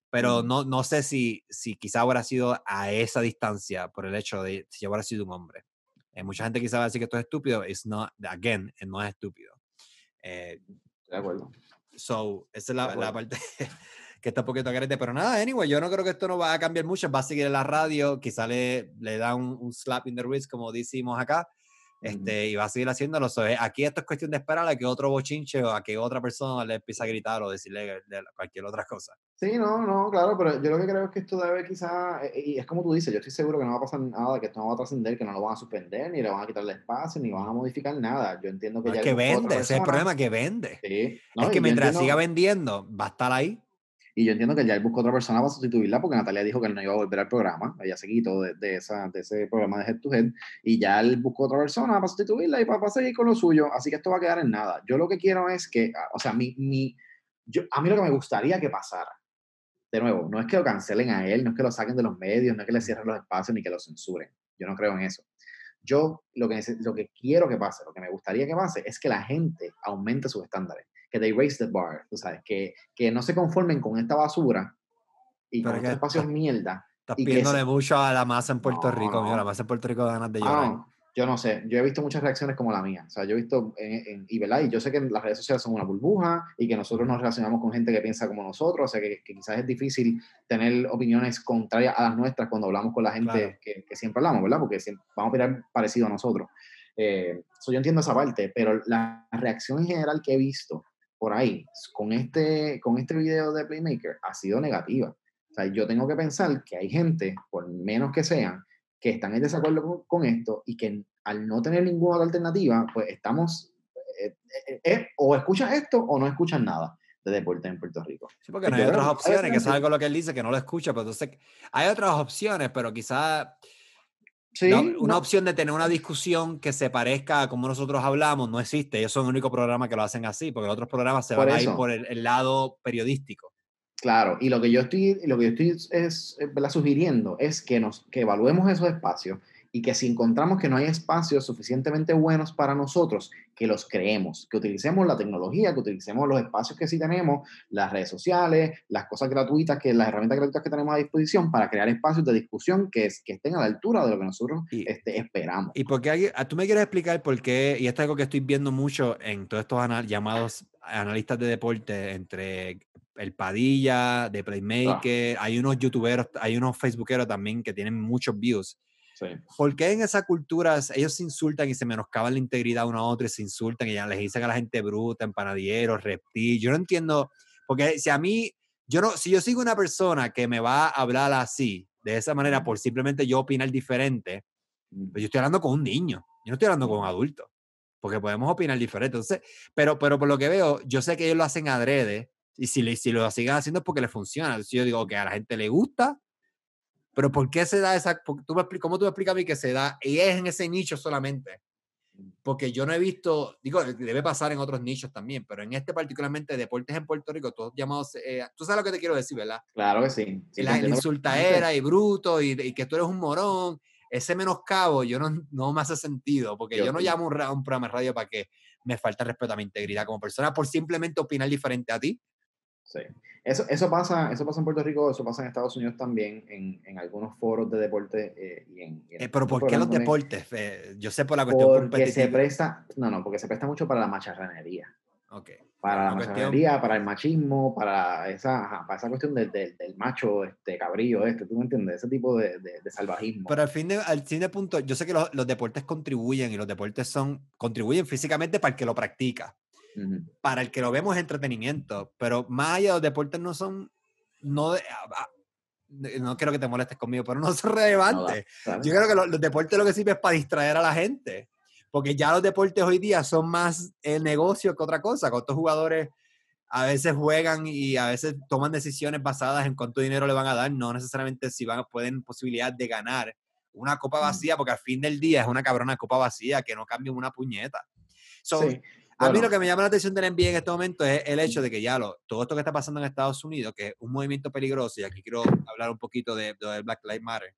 pero no, no sé si, si quizá hubiera sido a esa distancia por el hecho de si hubiera sido un hombre. Eh, mucha gente quizá va a decir que esto es estúpido, it's not, again, no es estúpido. Eh, de acuerdo. So, esa es la, la parte *laughs* que está un poquito carente. Pero nada, anyway, yo no creo que esto no va a cambiar mucho. Va a seguir en la radio, quizá le, le da un, un slap in the wrist, como decimos acá. Este, y va a seguir haciéndolo. So, aquí esto es cuestión de esperar a que otro bochinche o a que otra persona le empiece a gritar o decirle cualquier otra cosa. Sí, no, no, claro, pero yo lo que creo es que esto debe quizá, eh, y es como tú dices, yo estoy seguro que no va a pasar nada, que esto no va a trascender, que no lo van a suspender, ni le van a quitar el espacio, ni van a modificar nada. Yo entiendo que ya... Es que vende, ese es el problema, que vende. Sí. es que mientras siga vendiendo, va a estar ahí. Y yo entiendo que ya él buscó otra persona para sustituirla porque Natalia dijo que él no iba a volver al programa. Ella se quitó de, ese programa de Head to Head. Y ya él buscó otra persona para sustituirla y para, para, seguir con lo suyo. Así que esto va a quedar en nada. Yo lo que quiero es que, ah, o sea, mi, mi, yo, a mí lo que me gustaría que pasara, de nuevo, no es que lo cancelen a él, no es que lo saquen de los medios, no es que le cierren los espacios ni que lo censuren. Yo no creo en eso. Yo lo que, lo que quiero que pase, lo que me gustaría que pase, es que la gente aumente sus estándares que they raise the bar, tú sabes, que, que no se conformen con esta basura y con estos espacios mierda. Estás pidiéndole mucho a la masa en Puerto Rico, mira, la masa en Puerto Rico da ganas de llorar. yo no sé, yo he visto muchas reacciones como la mía, o sea, yo he visto, en, y, ¿verdad? y yo sé que las redes sociales son una burbuja y que nosotros nos relacionamos con gente que piensa como nosotros, o sea, que, quizás es difícil tener opiniones contrarias a las nuestras cuando hablamos con la gente que, que, siempre hablamos, ¿verdad? Porque siempre, vamos a opinar parecido a nosotros. Eh, yo entiendo esa parte, pero la reacción en general que he visto por ahí con este, con este video de Playmaker ha sido negativa. O sea, yo tengo que pensar que hay gente, por menos que sean, que están en desacuerdo con, esto y que al no tener ninguna otra alternativa, pues estamos, eh, eh, eh, o escuchan esto o no escuchan nada de deporte en Puerto Rico. Sí, porque no hay otras opciones, que es algo lo que él dice, que no lo escucha, pero entonces hay otras opciones, pero quizás una opción de tener una discusión que se parezca a como nosotros hablamos no existe. Ellos son el único programa que lo hacen así, porque los otros programas se van a ir por el, lado periodístico. Claro, y lo que yo estoy, lo que yo estoy es, sugiriendo es que, nos, que evaluemos esos espacios y que si encontramos que no hay espacios suficientemente buenos para nosotros, que los creemos, que utilicemos la tecnología, que utilicemos los espacios que sí tenemos, las redes sociales, las cosas gratuitas, que las herramientas gratuitas que tenemos a disposición para crear espacios de discusión que, que estén a la altura de lo que nosotros este, esperamos. Y porque ah, tú me quieres explicar por qué, y esto es algo que estoy viendo mucho en todos estos llamados analistas de deporte, entre el Padilla, de Playmaker, hay unos youtuberos, hay unos facebookeros también que tienen muchos views ¿Por qué en esa cultura ellos se insultan y se menoscaban la integridad uno a otro y se insultan y ya les dicen a la gente bruta, empanadieros, reptil? Yo no entiendo, porque si a mí, yo no, si yo sigo una persona que me va a hablar así, de esa manera, por simplemente yo opinar diferente, pues yo estoy hablando con un niño, yo no estoy hablando con un adulto, porque podemos opinar diferente. Entonces, pero, pero por lo que veo, yo sé que ellos lo hacen adrede, y si, si lo siguen haciendo es porque les funciona. Entonces yo digo que a la gente le gusta, pero ¿por qué se da esa? Tú me, ¿Cómo tú me explicas a mí que se da? Y es en ese nicho solamente. Mm. Porque yo no he visto, digo, debe pasar en otros nichos también, pero en este particularmente, deportes en Puerto Rico, todos llamados, eh, tú sabes lo que te quiero decir, ¿verdad? Claro que sí. la, insultaera y bruto y, y, que tú eres un morón, ese menoscabo yo no, no me hace sentido, porque yo, no llamo un, un programa de radio para que me falte respeto a mi integridad como persona por simplemente opinar diferente a ti. Sí. Eso, eso, pasa, eso pasa en Puerto Rico, eso pasa en Estados Unidos también, en, en algunos foros de deporte. Eh, y en, eh, pero ¿por qué los deportes? yo sé por la cuestión porque se presta, no, no, porque se presta mucho para la macharranería. Okay. Para la, macharranería, para el machismo, para esa, para esa cuestión del macho este, cabrillo, este, ¿tú me entiendes? Ese tipo de, de, salvajismo. Pero al fin de, al fin de punto, yo sé que los, los deportes contribuyen y los deportes son, contribuyen físicamente para el que lo practica para el que lo vemos es entretenimiento, pero más allá de los deportes no son, no, ah, ah, no quiero que te molestes conmigo, pero no son relevantes. Yo creo que los, deportes lo que sirve es para distraer a la gente, porque ya los deportes hoy día son más el negocio que otra cosa, con estos jugadores a veces juegan y a veces toman decisiones basadas en cuánto dinero le van a dar, no necesariamente si van, pueden posibilidad de ganar una copa vacía, porque al fin del día es una cabrona copa vacía que no cambia una puñeta. sí. A mí lo que me llama la atención del NBA en este momento es el hecho de que ya lo, todo esto que está pasando en Estados Unidos, que es un movimiento peligroso, y aquí quiero hablar un poquito de, Black Lives Matter,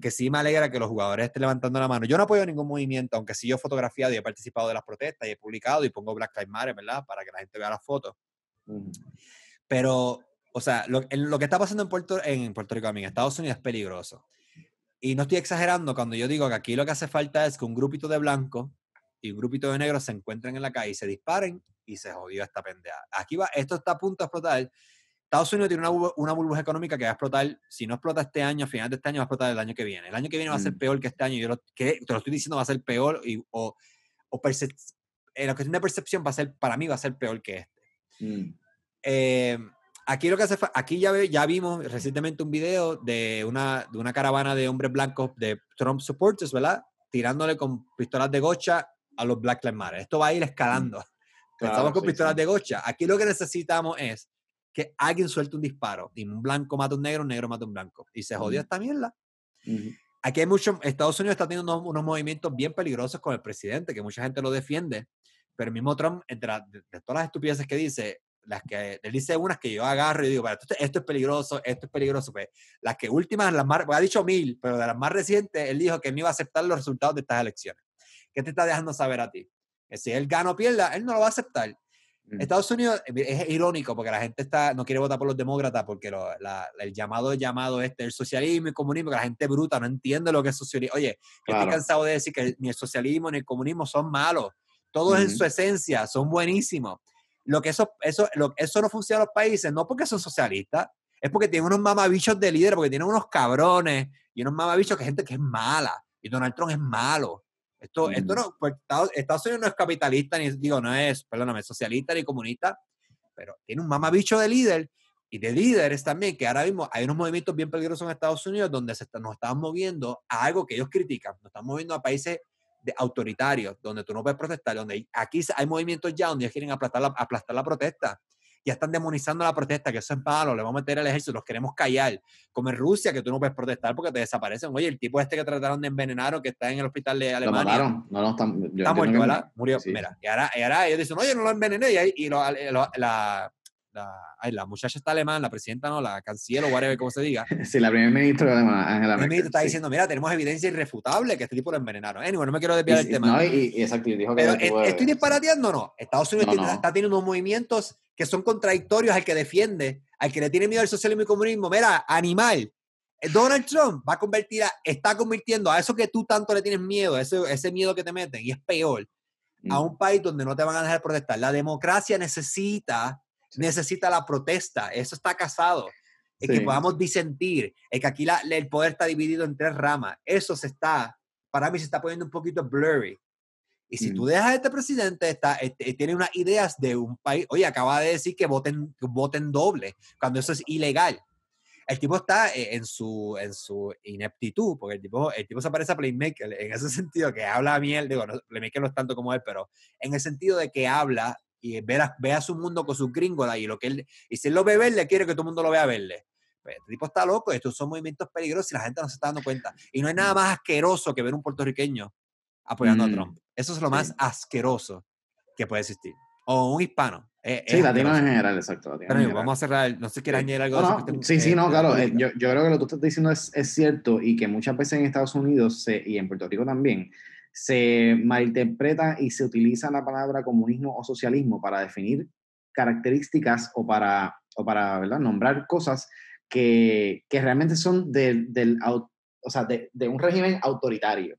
que sí me alegra que los jugadores estén levantando la mano. Yo no apoyo ningún movimiento, aunque sí yo he fotografiado y he participado de las protestas y he publicado y pongo Black Lives Matter, ¿verdad? Para que la gente vea las fotos. Pero, o sea, lo, lo, que está pasando en Puerto, en Puerto Rico, en Estados Unidos es peligroso. Y no estoy exagerando cuando yo digo que aquí lo que hace falta es que un grupito de blancos y un grupito de negros se encuentren en la calle y se disparen y se jodió esta pendeja. Aquí va, esto está a punto de explotar. Estados Unidos tiene una, una, burbuja económica que va a explotar, si no explota este año, a final de este año va a explotar el año que viene. El año que viene va a ser mm. peor que este año. Yo lo, que, te lo estoy diciendo, va a ser peor y, o, o en la cuestión de percepción va a ser, para mí va a ser peor que este. Mm. Eh, aquí lo que hace aquí ya, ya vimos recientemente un video de una, de una caravana de hombres blancos de Trump supporters, ¿verdad? Tirándole con pistolas de gocha a los Black Lives Matter. Esto va a ir escalando. *laughs* Mm. Estamos con pistolas de gocha. Aquí lo que necesitamos es que alguien suelte un disparo y un blanco mata a un negro, un negro mata a un blanco. Y se jodió esta mierda. Aquí hay mucho, Estados Unidos está teniendo unos, movimientos bien peligrosos con el presidente, que mucha gente lo defiende, pero el mismo Trump, entre de, todas las estupideces que dice, las que él dice unas que yo agarro y digo, esto, esto, es peligroso, esto es peligroso. Pues las que últimas, las más, pues, ha dicho mil, pero de las más recientes, él dijo que no iba a aceptar los resultados de estas elecciones. ¿Qué te está dejando saber a ti? Que si él gana o pierda, él no lo va a aceptar. Mm. Estados Unidos es irónico porque la gente está, no quiere votar por los demócratas porque el llamado llamado este, el socialismo y el comunismo, que la gente bruta no entiende lo que es socialismo. Oye, estoy cansado de decir que ni el socialismo ni el comunismo son malos. Todos en su esencia son buenísimos. Lo que eso, eso, lo, eso no funciona en los países, no porque son socialistas, es porque tienen unos mamabichos de líder, porque tienen unos cabrones y unos mamabichos que gente que es mala. Y Donald Trump es malo. Esto, esto no, pues, Estados, Unidos no es capitalista, ni digo, no es, perdóname, socialista ni comunista, pero tiene un mamabicho de líder y de líderes también, que ahora mismo hay unos movimientos bien peligrosos en Estados Unidos donde se nos estamos moviendo a algo que ellos critican, nos estamos moviendo a países de autoritarios, donde tú no puedes protestar, donde aquí hay movimientos ya donde ellos quieren aplastar la, aplastar la protesta ya están demonizando la protesta, que eso es malo, le vamos a meter el ejército, los queremos callar. Como en Rusia, que tú no puedes protestar porque te desaparecen. Oye, el tipo este que trataron de envenenar o que está en el hospital de Alemania. Lo mataron. No, no, están, está muerto, ¿verdad? Murió. Mira, y ahora, y ahora, ellos dicen, oye, no lo envenené. Y, y lo, la, la, la, muchacha está alemana, la presidenta no, la canciller o whatever, como se diga. *laughs* Sí, la primer ministro alemana, Angela Merkel. está diciendo, mira, tenemos evidencia irrefutable que este tipo lo envenenaron. Anyway, no me quiero desviar del tema. No, y, exacto, dijo que... Pero, ¿Estoy disparateando o no? Estados Unidos está teniendo unos movimientos que son contradictorios al que defiende, al que le tiene miedo al socialismo y comunismo. Mira, animal. Eh, Donald Trump va a convertir a, está convirtiendo a eso que tú tanto le tienes miedo, ese, ese miedo que te meten, y es peor, a mm. un país donde no te van a dejar protestar. La democracia necesita necesita la protesta, eso está casado. Es que podamos disentir, es que aquí el poder está dividido en tres ramas. Eso se está, para mí se está poniendo un poquito blurry. Y si tú mm. dejas a este presidente, está, este, tiene unas ideas de un país, oye, acaba de decir que voten, voten doble, cuando eso es ilegal. El tipo está eh, en su, en su ineptitud, porque el tipo, el tipo se parece a Playmaker en ese *laughs* sentido, que habla miel, digo, no, Playmaker no es tanto como él, pero en el sentido de que habla y vea, su mundo con sus gringos y lo que él, y si él lo ve verde, quiere que todo el mundo lo vea verde. Pues, este tipo está loco, estos son movimientos peligrosos y la gente no se está dando cuenta. Y no hay nada mm. más asqueroso que ver un puertorriqueño apoyando a mm, Trump. Eso es lo más asqueroso que puede existir. O un hispano. Eh, sí, latino en general, exacto. Pero vamos a cerrar, no sé si quieres añadir algo. sí, sí, no, claro. Eh, yo, yo, creo que lo que tú estás diciendo es, es, cierto y que muchas veces en Estados Unidos y en Puerto Rico también se malinterpreta y se utiliza la palabra comunismo o socialismo para definir características o para, o para ¿verdad? nombrar cosas que, que realmente son de, del, o sea, de, de, un régimen autoritario,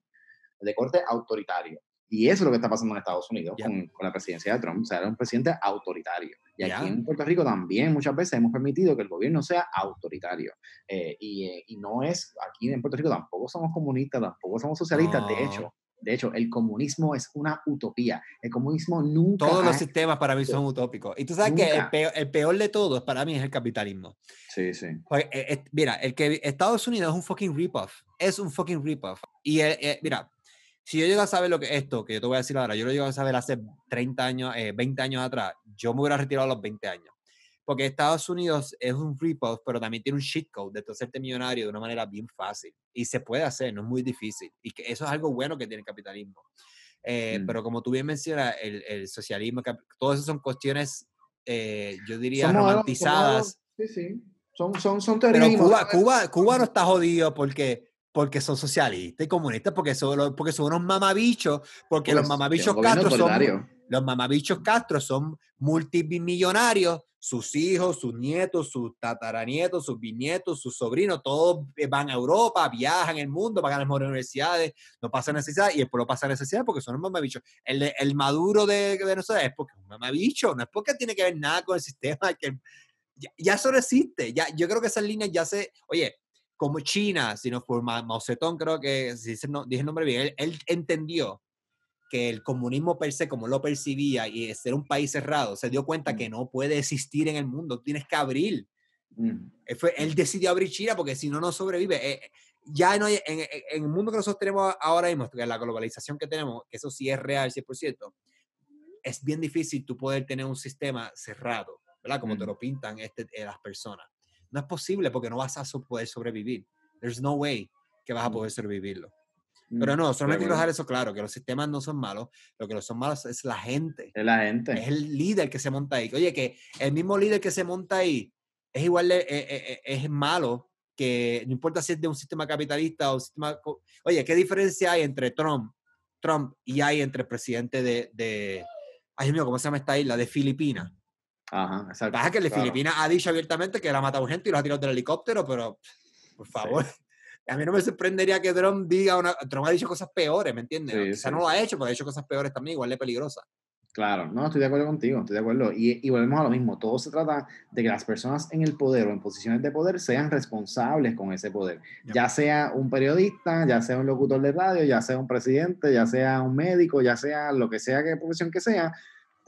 de corte autoritario. Y eso es lo que está pasando en Estados Unidos con, con, la presidencia de Trump. O sea, era un presidente autoritario. Y aquí en Puerto Rico también muchas veces hemos permitido que el gobierno sea autoritario. Eh, y, eh, y, no es, aquí en Puerto Rico tampoco somos comunistas, tampoco somos socialistas. De hecho, de hecho, el comunismo es una utopía. El comunismo nunca. Todos los sistemas para mí son utópicos. Y tú sabes que el peor, de todos para mí es el capitalismo. Sí, sí. Eh, mira, el que Estados Unidos es un fucking rip-off. Es un fucking rip-off. Y eh, eh, mira, si yo llego a saber lo que esto, que yo te voy a decir ahora, yo lo llego a saber hace 30 años, 20 años atrás, yo me hubiera retirado a los 20 años porque Estados Unidos es un free post, pero también tiene un shit code de hacerte millonario de una manera bien fácil. Y se puede hacer, no es muy difícil. Y que eso es algo bueno que tiene el capitalismo. Eh, mm. Pero como tú bien mencionas, el, el socialismo, todas esas son cuestiones, eh, yo diría, romantizadas. sí, sí. Son, son, son Pero Cuba, Cuba, Cuba no está jodido porque porque son socialistas y comunistas, porque son, porque son unos mamabichos, porque los pues, mamabichos Castro son, Los mamabichos Castro son multimillonarios, sus hijos, sus nietos, sus tataranietos, sus bisnietos, sus sobrinos, todos van a Europa, viajan el mundo, pagan las mejores universidades, no pasa necesidad y el pueblo pasa necesidad porque son mamabichos. El, el maduro de, Venezuela es porque es un mamabicho, no es porque tiene que ver nada con el sistema. Que, ya, eso no existe. Ya, yo creo que esas líneas ya se. Oye, como China, si no fue Mao Zedong, creo que, si dije el nombre bien, él entendió que el comunismo per se, como lo percibía, y ser un país cerrado, se dio cuenta que no puede existir en el mundo, tienes que abrir. Él, decidió abrir China porque si no, no sobrevive. Eh, ya no hay, en, el mundo que nosotros tenemos ahora mismo, la globalización que tenemos, que eso sí es real, 100%, es bien difícil tú poder tener un sistema cerrado, ¿verdad? Como te lo pintan este, eh, las personas. No es posible porque no vas a poder sobrevivir. There's no way que vas a poder sobrevivirlo. Pero mm, no, solamente quiero dejar eso claro, que los sistemas no son malos, lo que no son malos es la gente. Es la gente. Es el líder que se monta ahí. Oye, que el mismo líder que se monta ahí es igual de, eh, eh, eh, es malo que no importa si es de un sistema capitalista o un sistema... Oye, ¿qué diferencia hay entre Trump, Trump y hay entre el presidente de, de... Ay, mío, ¿cómo se llama esta isla? De Filipinas. Ajá, exacto. Baja que el de Filipinas ha dicho abiertamente que él ha matado gente y los ha tirado del helicóptero, pero por favor. A mí no me sorprendería que Trump diga una. Trump ha dicho cosas peores, ¿me entiendes? Sí, Quizá no lo ha hecho, pero ha dicho cosas peores también, igual de peligrosas. Claro, no, estoy de acuerdo contigo, estoy de acuerdo. Y, y, volvemos a lo mismo, todo se trata de que las personas en el poder o en posiciones de poder sean responsables con ese poder. Ya sea un periodista, ya sea un locutor de radio, ya sea un presidente, ya sea un médico, ya sea lo que sea, que profesión que sea,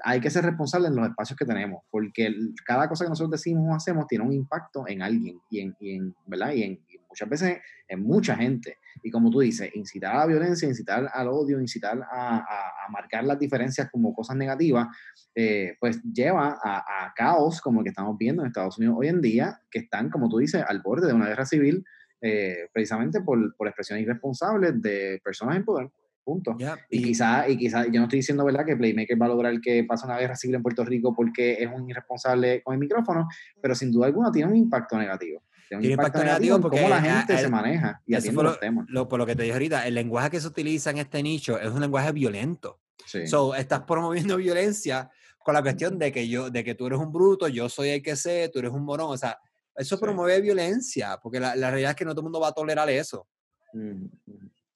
hay que ser responsable en los espacios que tenemos, porque cada cosa que nosotros decimos o hacemos tiene un impacto en alguien y en, y en ¿verdad? Y en, muchas veces en mucha gente. Y como tú dices, incitar a la violencia, incitar al odio, incitar a, a, marcar las diferencias como cosas negativas, eh, pues lleva a, caos como el que estamos viendo en Estados Unidos hoy en día, que están, como tú dices, al borde de una guerra civil, eh, precisamente por, por expresiones irresponsables de personas en poder. Punto. y, quizá, y quizá, yo no estoy diciendo, ¿verdad?, que Playmaker va a lograr que pase una guerra civil en Puerto Rico porque es un irresponsable con el micrófono, pero sin duda alguna tiene un impacto negativo. Tiene un impacto, negativo, porque cómo la gente se maneja y atiende los temas. Lo, por lo que te dije ahorita, el lenguaje que se utiliza en este nicho es un lenguaje violento. Sí. So, estás promoviendo *laughs* violencia con la cuestión de que yo, de que tú eres un bruto, yo soy el que sé, tú eres un morón, o sea, eso promueve violencia, porque la, la, realidad es que no todo el mundo va a tolerar eso.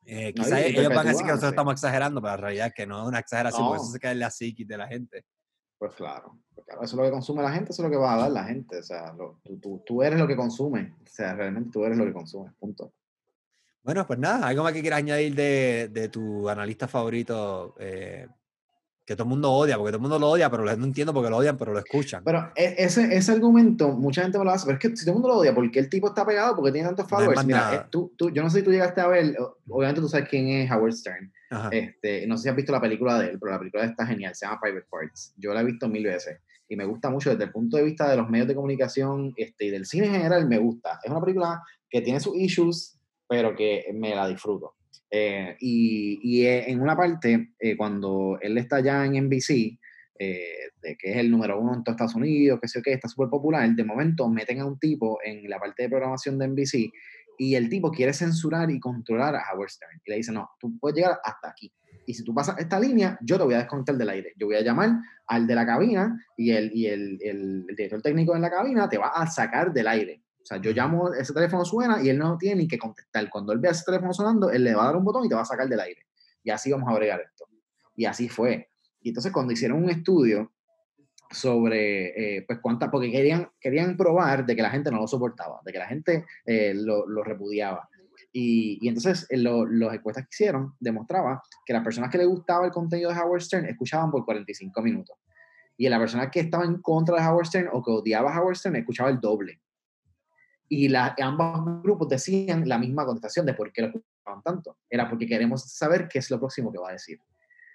Eh, quizás ellos van a decir que nosotros estamos exagerando, pero la realidad es que no es una exageración, porque eso se cae en la psiquis de la gente. Pues claro, eso es lo que consume la gente, eso es lo que va a dar la gente. O sea, tú, tú, tú, eres lo que consume. O sea, realmente tú eres lo que consumes, punto. Bueno, pues nada, ¿algo más que quieras añadir de, de tu analista favorito eh, que todo el mundo odia, porque todo el mundo lo odia, pero no entiendo por qué lo odian, pero lo escuchan. Pero e, ese, ese argumento, mucha gente me lo hace, pero es que si todo el mundo lo odia, ¿por qué el tipo está pegado? porque tiene tantos followers? Mira, eh, tú, tú, yo no sé si tú llegaste a ver, obviamente tú sabes quién es Howard Stern. Este, no sé si has visto la película de él, pero la película está genial, se llama Private Parts. Yo la he visto mil veces y me gusta mucho desde el punto de vista de los medios de comunicación este, y del cine en general, me gusta. Es una película que tiene sus issues, pero que me la disfruto. Eh, y, eh, en una parte, eh, cuando él está ya en NBC, de que es el número uno en todos Estados Unidos, que sé que está súper popular, de momento meten a un tipo en la parte de programación de NBC y el tipo quiere censurar y controlar a Howard Stern. Y le dice, no, tú puedes llegar hasta aquí. Y si tú pasas esta línea, yo te voy a desconectar del aire. Yo voy a llamar al de la cabina y el, y el, el, el director técnico en la cabina te va a sacar del aire. O sea, yo llamo, ese teléfono suena y él no tiene ni que contestar. Cuando él ve ese teléfono sonando, él le va a dar un botón y te va a sacar del aire. Y así vamos a bregar esto. Y así fue. Y entonces cuando hicieron un estudio sobre, eh, pues cuántas, porque querían, querían probar de que la gente no lo soportaba, de que la gente eh, lo, lo, repudiaba. Y, y entonces en eh, las encuestas que hicieron demostraba que las personas que les gustaba el contenido de Howard Stern escuchaban por 45 minutos. Y la persona que estaba en contra de Howard Stern o que odiaba Howard Stern escuchaba el doble y la, ambos grupos decían la misma contestación de por qué lo escuchaban tanto. Era porque queremos saber qué es lo próximo que va a decir.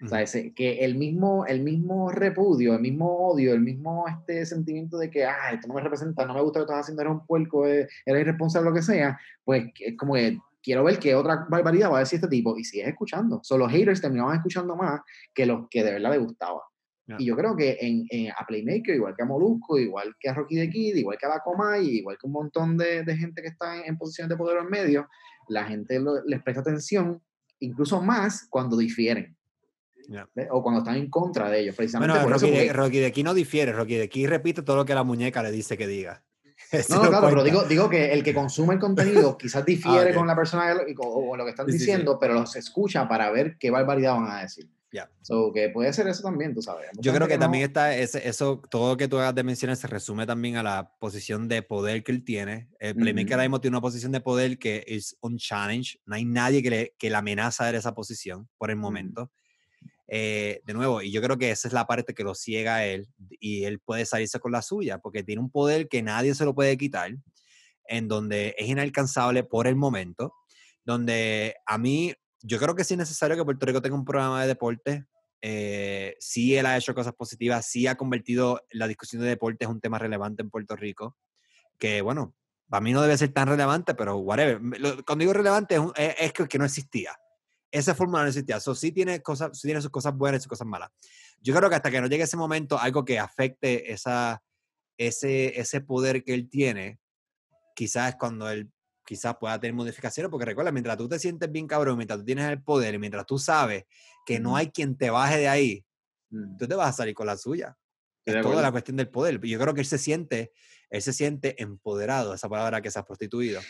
O sea, que el mismo, el mismo repudio, el mismo odio, el mismo este sentimiento de que, ah, esto no me representa, no me gusta lo que estás haciendo, eres un puerco, eh, eres irresponsable, lo que sea, pues es como que quiero ver qué otra barbaridad va a decir este tipo y sigues escuchando. Son los haters terminaban escuchando más que los que de verdad le gustaba. Y yo creo que en, a Playmaker, igual que a Molusco, igual que a Rocky the Kid, igual que a la Comay, igual que un montón de, de gente que está en, posiciones de poder en medio, la gente les presta atención, incluso más cuando difieren. O cuando están en contra de ellos, precisamente. Bueno, Rocky, de, aquí no difiere, Rocky de aquí repite todo lo que la muñeca le dice que diga. *laughs* no, no, claro, pero digo, digo que el que consume el contenido *laughs* quizás difiere ah, con la persona o, lo que están diciendo, pero los escucha para ver qué barbaridad van a decir. Ya. So, que puede ser eso también, tú sabes. Yo creo que, también está, ese, eso, todo lo que tú hagas de mencionar se resume también a la posición de poder que él tiene. El Playmaker ahora mismo tiene una posición de poder que es un challenge. No hay nadie que le, que amenaza de esa posición por el momento. Eh, de nuevo, y yo creo que esa es la parte que lo ciega él y él puede salirse con la suya, porque tiene un poder que nadie se lo puede quitar, en donde es inalcanzable por el momento, donde a mí yo creo que sí es necesario que Puerto Rico tenga un programa de deporte. Eh, sí, él ha hecho cosas positivas, sí ha convertido la discusión de deporte en un tema relevante en Puerto Rico, que bueno, para mí no debe ser tan relevante, pero whatever. Cuando digo relevante es, que, no existía. Esa fórmula no existía. Eso sí tiene, cosas, sí tiene sus cosas buenas y sus cosas malas. Yo creo que hasta que no llegue ese momento, algo que afecte esa, ese, ese poder que él tiene, quizás es cuando él quizás pueda tener modificaciones, porque recuerda, mientras tú te sientes bien cabrón, mientras tú tienes el poder y mientras tú sabes que no hay quien te baje de ahí, mm. tú te vas a salir con la suya. Es toda la cuestión del poder. Yo creo que él se siente, él se siente empoderado, esa palabra que se ha prostituido,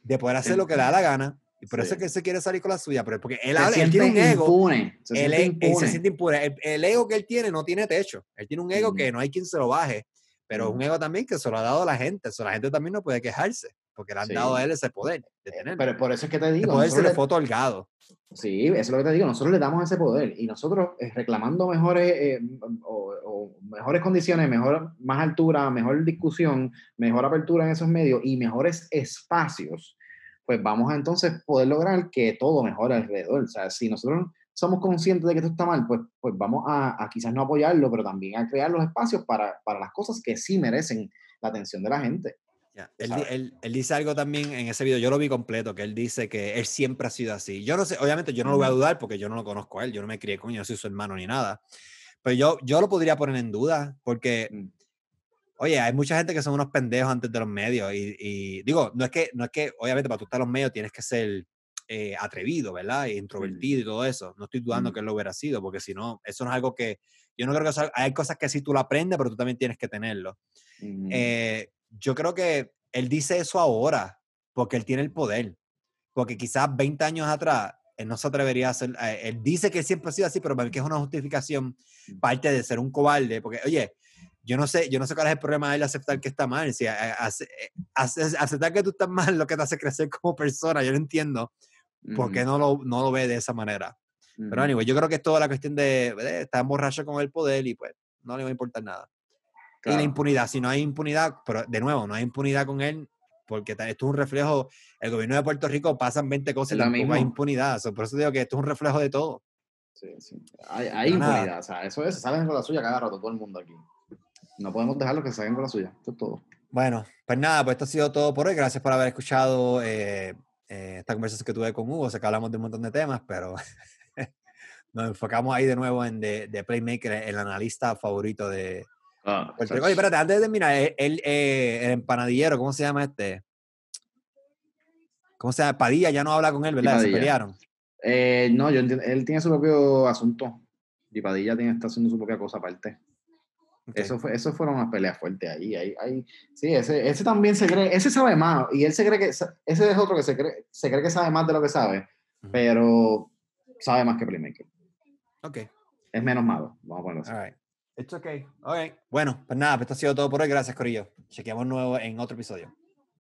de poder hacer lo que le da la gana. Y por eso es que él se quiere salir con la suya, pero porque él, él tiene un ego. Impune. Se él, él, se siente impune. El, ego que él tiene no tiene techo. Él tiene un ego que no hay quien se lo baje, pero es un ego también que se lo ha dado la gente. Eso la gente también no puede quejarse porque le han dado a él ese poder de eh, tener. Pero por eso es que te digo. El poder se le fue otorgado. Sí, eso es lo que te digo. Nosotros le damos ese poder y nosotros eh, reclamando mejores eh, o, mejores condiciones, mejor, más altura, mejor discusión, mejor apertura en esos medios y mejores espacios, pues vamos a entonces poder lograr que todo mejore alrededor. O sea, si nosotros somos conscientes de que esto está mal, pues, pues vamos a, a quizás no apoyarlo, pero también a crear los espacios para, para las cosas que sí merecen la atención de la gente. Él, dice algo también en ese video, yo lo vi completo, que él dice que él siempre ha sido así. Yo no sé, obviamente yo no lo voy a dudar porque yo no lo conozco a él, yo no me crié con él, yo no soy su hermano ni nada. Pero yo, yo lo podría poner en duda porque, mm. Oye, hay mucha gente que son unos pendejos antes de los medios y, digo, no es, que, no es que, obviamente para tú estar en los medios tienes que ser eh, atrevido, ¿verdad? E introvertido y todo eso. No estoy dudando que él lo hubiera sido porque si no, eso no es algo que, yo no creo que hay cosas que sí tú lo aprendes, pero tú también tienes que tenerlo. Eh, yo creo que él dice eso ahora porque él tiene el poder. Porque quizás 20 años atrás él no se atrevería a hacer. Eh, él dice que siempre ha sido así, pero para mí que es una justificación mm. parte de ser un cobarde. Porque, oye, yo no sé, yo no sé cuál es el problema de él aceptar que está mal. Si, aceptar que tú estás mal lo que te hace crecer como persona, yo no entiendo por qué no lo, no lo ve de esa manera. Pero, anyway, yo creo que es toda la cuestión de, estar borracho con el poder y pues no le va a importar nada. Y la impunidad, si no hay impunidad, pero de nuevo, no hay impunidad con él, porque esto es un reflejo, el gobierno de Puerto Rico pasan 20 cosas y tampoco hay impunidad. por eso digo que esto es un reflejo de todo. Sí, sí. Hay, impunidad, o sea, eso es, salen con la suya cada rato todo el mundo aquí. No podemos dejarlo que salgan con la suya, esto es todo. Bueno, pues nada, pues esto ha sido todo por hoy. Gracias por haber escuchado eh, eh, esta conversación que tuve con Hugo. Sé que hablamos de un montón de temas, pero *laughs* nos enfocamos ahí de nuevo en de, Playmaker, el analista favorito de, Ah, Oye, espérate, antes de terminar, eh, el, eh, el, empanadillero, ¿cómo se llama este? ¿Cómo se llama? Padilla ya no habla con él, ¿verdad? Se pelearon. Eh, no, yo entiendo, él tiene su propio asunto. Y Padilla tiene, está haciendo su propia cosa aparte. Eso, fue, eso fueron unas peleas fuertes ahí, ahí, ahí. Sí, ese, ese también se cree, ese sabe más. Y él se cree que, ese es otro que se cree, se cree que sabe más de lo que sabe, pero sabe más que Playmaker. Ok. Es menos malo, vamos a ponerlo así. It's okay. Ok. Bueno, pues nada, pues esto ha sido todo por hoy. Gracias, Corillo. Chequeamos nuevo en otro episodio.